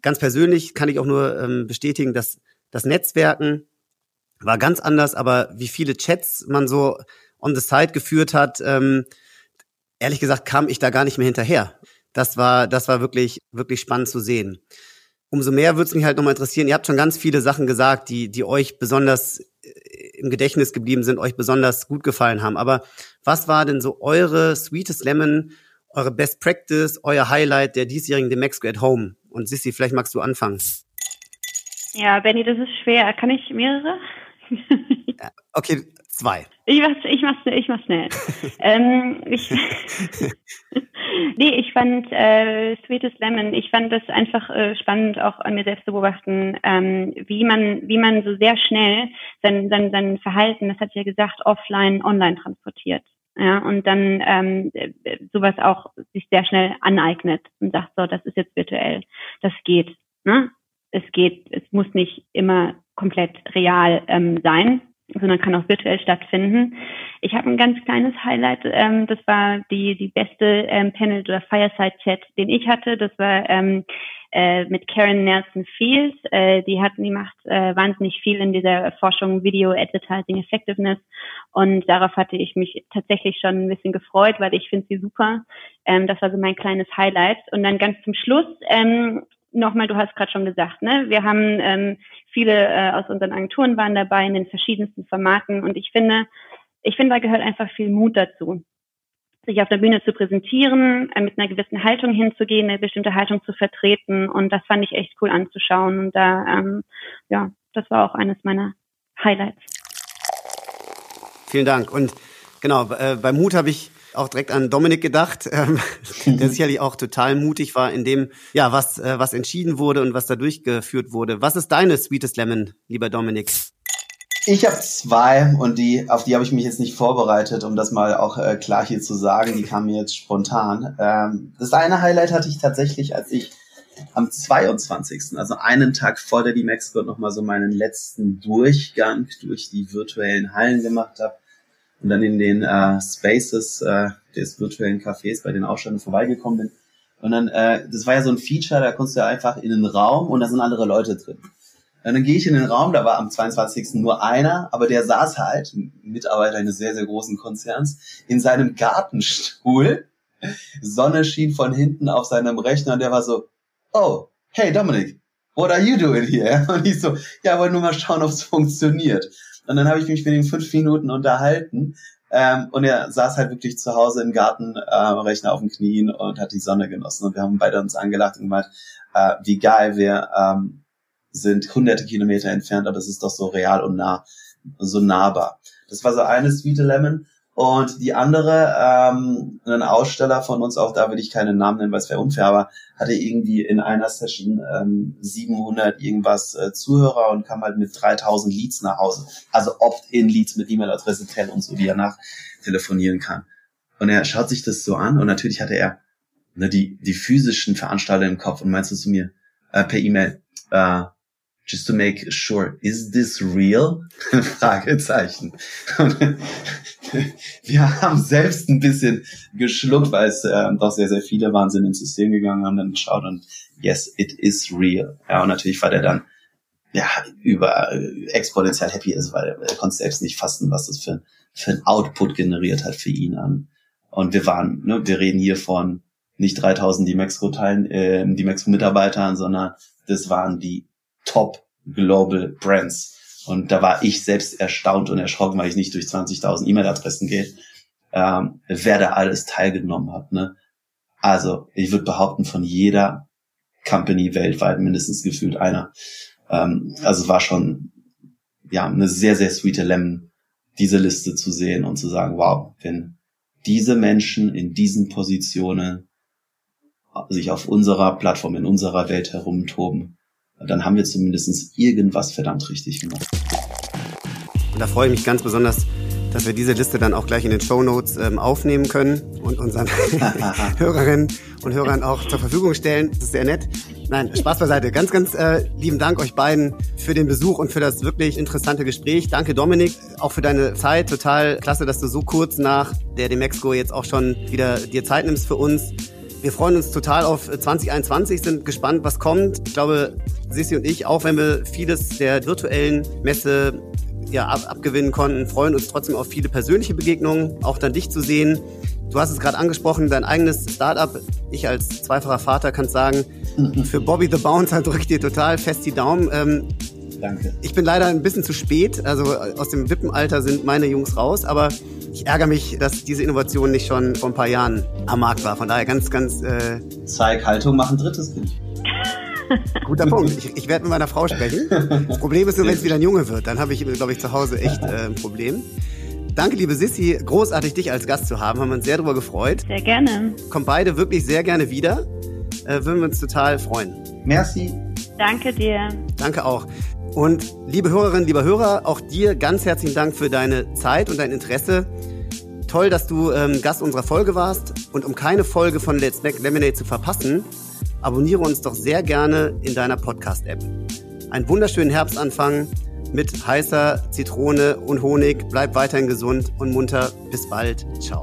C: ganz persönlich kann ich auch nur ähm, bestätigen, dass das Netzwerken war ganz anders, aber wie viele Chats man so on the side geführt hat, ähm, ehrlich gesagt kam ich da gar nicht mehr hinterher. Das war, das war wirklich, wirklich spannend zu sehen. Umso mehr würde es mich halt nochmal interessieren. Ihr habt schon ganz viele Sachen gesagt, die, die euch besonders äh, im Gedächtnis geblieben sind, euch besonders gut gefallen haben. Aber was war denn so eure Sweetest Lemon, eure Best Practice, euer Highlight der diesjährigen Demexco at Home? Und Sissi, vielleicht magst du anfangen.
D: Ja, Benny, das ist schwer. Kann ich mehrere?
C: okay, zwei.
D: Ich mach's, ich mach's, ich mach's schnell. ähm, ich, nee, ich fand äh, Sweetest Lemon, ich fand das einfach äh, spannend, auch an mir selbst zu beobachten, ähm, wie man, wie man so sehr schnell sein, sein, sein Verhalten, das hat ja gesagt, offline, online transportiert. Ja, und dann ähm, sowas auch sich sehr schnell aneignet und sagt, so, das ist jetzt virtuell, das geht. Ne? Es geht, es muss nicht immer komplett real ähm, sein, sondern kann auch virtuell stattfinden. Ich habe ein ganz kleines Highlight. Ähm, das war die die beste ähm, Panel oder Fireside Chat, den ich hatte. Das war ähm, äh, mit Karen Nelson Fields. Äh, die hat, die macht äh, wahnsinnig viel in dieser Forschung Video Advertising Effectiveness und darauf hatte ich mich tatsächlich schon ein bisschen gefreut, weil ich finde sie super. Ähm, das war so mein kleines Highlight. Und dann ganz zum Schluss ähm, nochmal, du hast gerade schon gesagt, ne? Wir haben ähm, viele äh, aus unseren Agenturen waren dabei in den verschiedensten Formaten und ich finde, ich finde, da gehört einfach viel Mut dazu sich auf der Bühne zu präsentieren, äh, mit einer gewissen Haltung hinzugehen, eine bestimmte Haltung zu vertreten. Und das fand ich echt cool anzuschauen. Und da, ähm, ja, das war auch eines meiner Highlights.
C: Vielen Dank. Und genau, äh, bei Mut habe ich auch direkt an Dominik gedacht, ähm, der sicherlich auch total mutig war in dem, ja, was, äh, was entschieden wurde und was da durchgeführt wurde. Was ist deine Sweetest Lemon, lieber Dominik?
B: Ich habe zwei und die, auf die habe ich mich jetzt nicht vorbereitet, um das mal auch äh, klar hier zu sagen. Die kamen mir jetzt spontan. Ähm, das eine Highlight hatte ich tatsächlich, als ich am 22., also einen Tag vor der D-Max nochmal so meinen letzten Durchgang durch die virtuellen Hallen gemacht habe und dann in den äh, Spaces äh, des virtuellen Cafés bei den Ausstellungen vorbeigekommen bin. Und dann, äh, das war ja so ein Feature, da konntest du ja einfach in den Raum und da sind andere Leute drin. Und dann gehe ich in den Raum, da war am 22. nur einer, aber der saß halt, Mitarbeiter eines sehr, sehr großen Konzerns, in seinem Gartenstuhl. Sonne schien von hinten auf seinem Rechner und der war so, oh, hey Dominik, what are you doing here? Und ich so, ja, wollte nur mal schauen, ob es funktioniert. Und dann habe ich mich mit ihm fünf Minuten unterhalten ähm, und er saß halt wirklich zu Hause im Garten, äh, Rechner auf den Knien und hat die Sonne genossen. Und wir haben beide uns angelacht und gemeint, äh, wie geil wir ähm, sind hunderte Kilometer entfernt, aber es ist doch so real und nah, so nahbar. Das war so eine Sweet Lemon. Und die andere, ähm, ein Aussteller von uns, auch da will ich keinen Namen nennen, weil es wäre unfair, aber hatte irgendwie in einer Session ähm, 700 irgendwas äh, Zuhörer und kam halt mit 3000 Leads nach Hause. Also Opt-in-Leads mit E-Mail-Adresse, Tel und so, die er nach telefonieren kann. Und er schaut sich das so an und natürlich hatte er ne, die, die physischen Veranstalter im Kopf und meinst du zu mir äh, per E-Mail, äh, just to make sure, is this real? Fragezeichen. wir haben selbst ein bisschen geschluckt, weil es äh, doch sehr, sehr viele waren, sind ins System gegangen, haben dann geschaut und yes, it is real. Ja, und natürlich war der dann ja über äh, exponentiell happy ist, weil er konnte selbst nicht fassen, was das für, für ein Output generiert hat für ihn an. Und wir waren, ne, wir reden hier von nicht 3000 die Mexico-Teilen, äh, die Mexico-Mitarbeitern, sondern das waren die Top Global Brands. Und da war ich selbst erstaunt und erschrocken, weil ich nicht durch 20.000 E-Mail-Adressen gehe, ähm, wer da alles teilgenommen hat. Ne? Also ich würde behaupten, von jeder Company weltweit mindestens gefühlt einer. Ähm, also war schon ja eine sehr, sehr sweete Lemon, diese Liste zu sehen und zu sagen, wow, wenn diese Menschen in diesen Positionen sich auf unserer Plattform, in unserer Welt herumtoben, dann haben wir zumindest irgendwas verdammt richtig gemacht.
C: Und da freue ich mich ganz besonders, dass wir diese Liste dann auch gleich in den Show Notes ähm, aufnehmen können und unseren Hörerinnen und Hörern auch zur Verfügung stellen. Das ist sehr nett. Nein, Spaß beiseite. Ganz, ganz äh, lieben Dank euch beiden für den Besuch und für das wirklich interessante Gespräch. Danke Dominik, auch für deine Zeit. Total klasse, dass du so kurz nach der Demexco jetzt auch schon wieder dir Zeit nimmst für uns. Wir freuen uns total auf 2021, sind gespannt, was kommt. Ich glaube, Sissi und ich, auch wenn wir vieles der virtuellen Messe ja, ab, abgewinnen konnten, freuen uns trotzdem auf viele persönliche Begegnungen, auch dann dich zu sehen. Du hast es gerade angesprochen, dein eigenes Startup. Ich als zweifacher Vater kann sagen, für Bobby the Bouncer drückt dir total fest die Daumen. Ähm,
B: Danke.
C: Ich bin leider ein bisschen zu spät. Also aus dem Wippenalter sind meine Jungs raus, aber ich ärgere mich, dass diese Innovation nicht schon vor ein paar Jahren am Markt war. Von daher ganz, ganz. Äh
B: Zeig Haltung, mach ein drittes Kind.
C: Guter Punkt. Ich, ich werde mit meiner Frau sprechen. Das Problem ist nur, wenn es wieder ein Junge wird, dann habe ich, glaube ich, zu Hause echt äh, ein Problem. Danke, liebe Sissi. Großartig, dich als Gast zu haben. Haben wir uns sehr darüber gefreut.
D: Sehr gerne.
C: Kommen beide wirklich sehr gerne wieder. Äh, würden wir uns total freuen.
B: Merci.
D: Danke dir.
C: Danke auch. Und liebe Hörerinnen, lieber Hörer, auch dir ganz herzlichen Dank für deine Zeit und dein Interesse. Toll, dass du ähm, Gast unserer Folge warst. Und um keine Folge von Let's Make Lemonade zu verpassen, abonniere uns doch sehr gerne in deiner Podcast-App. Einen wunderschönen Herbstanfang mit heißer Zitrone und Honig. Bleib weiterhin gesund und munter. Bis bald. Ciao.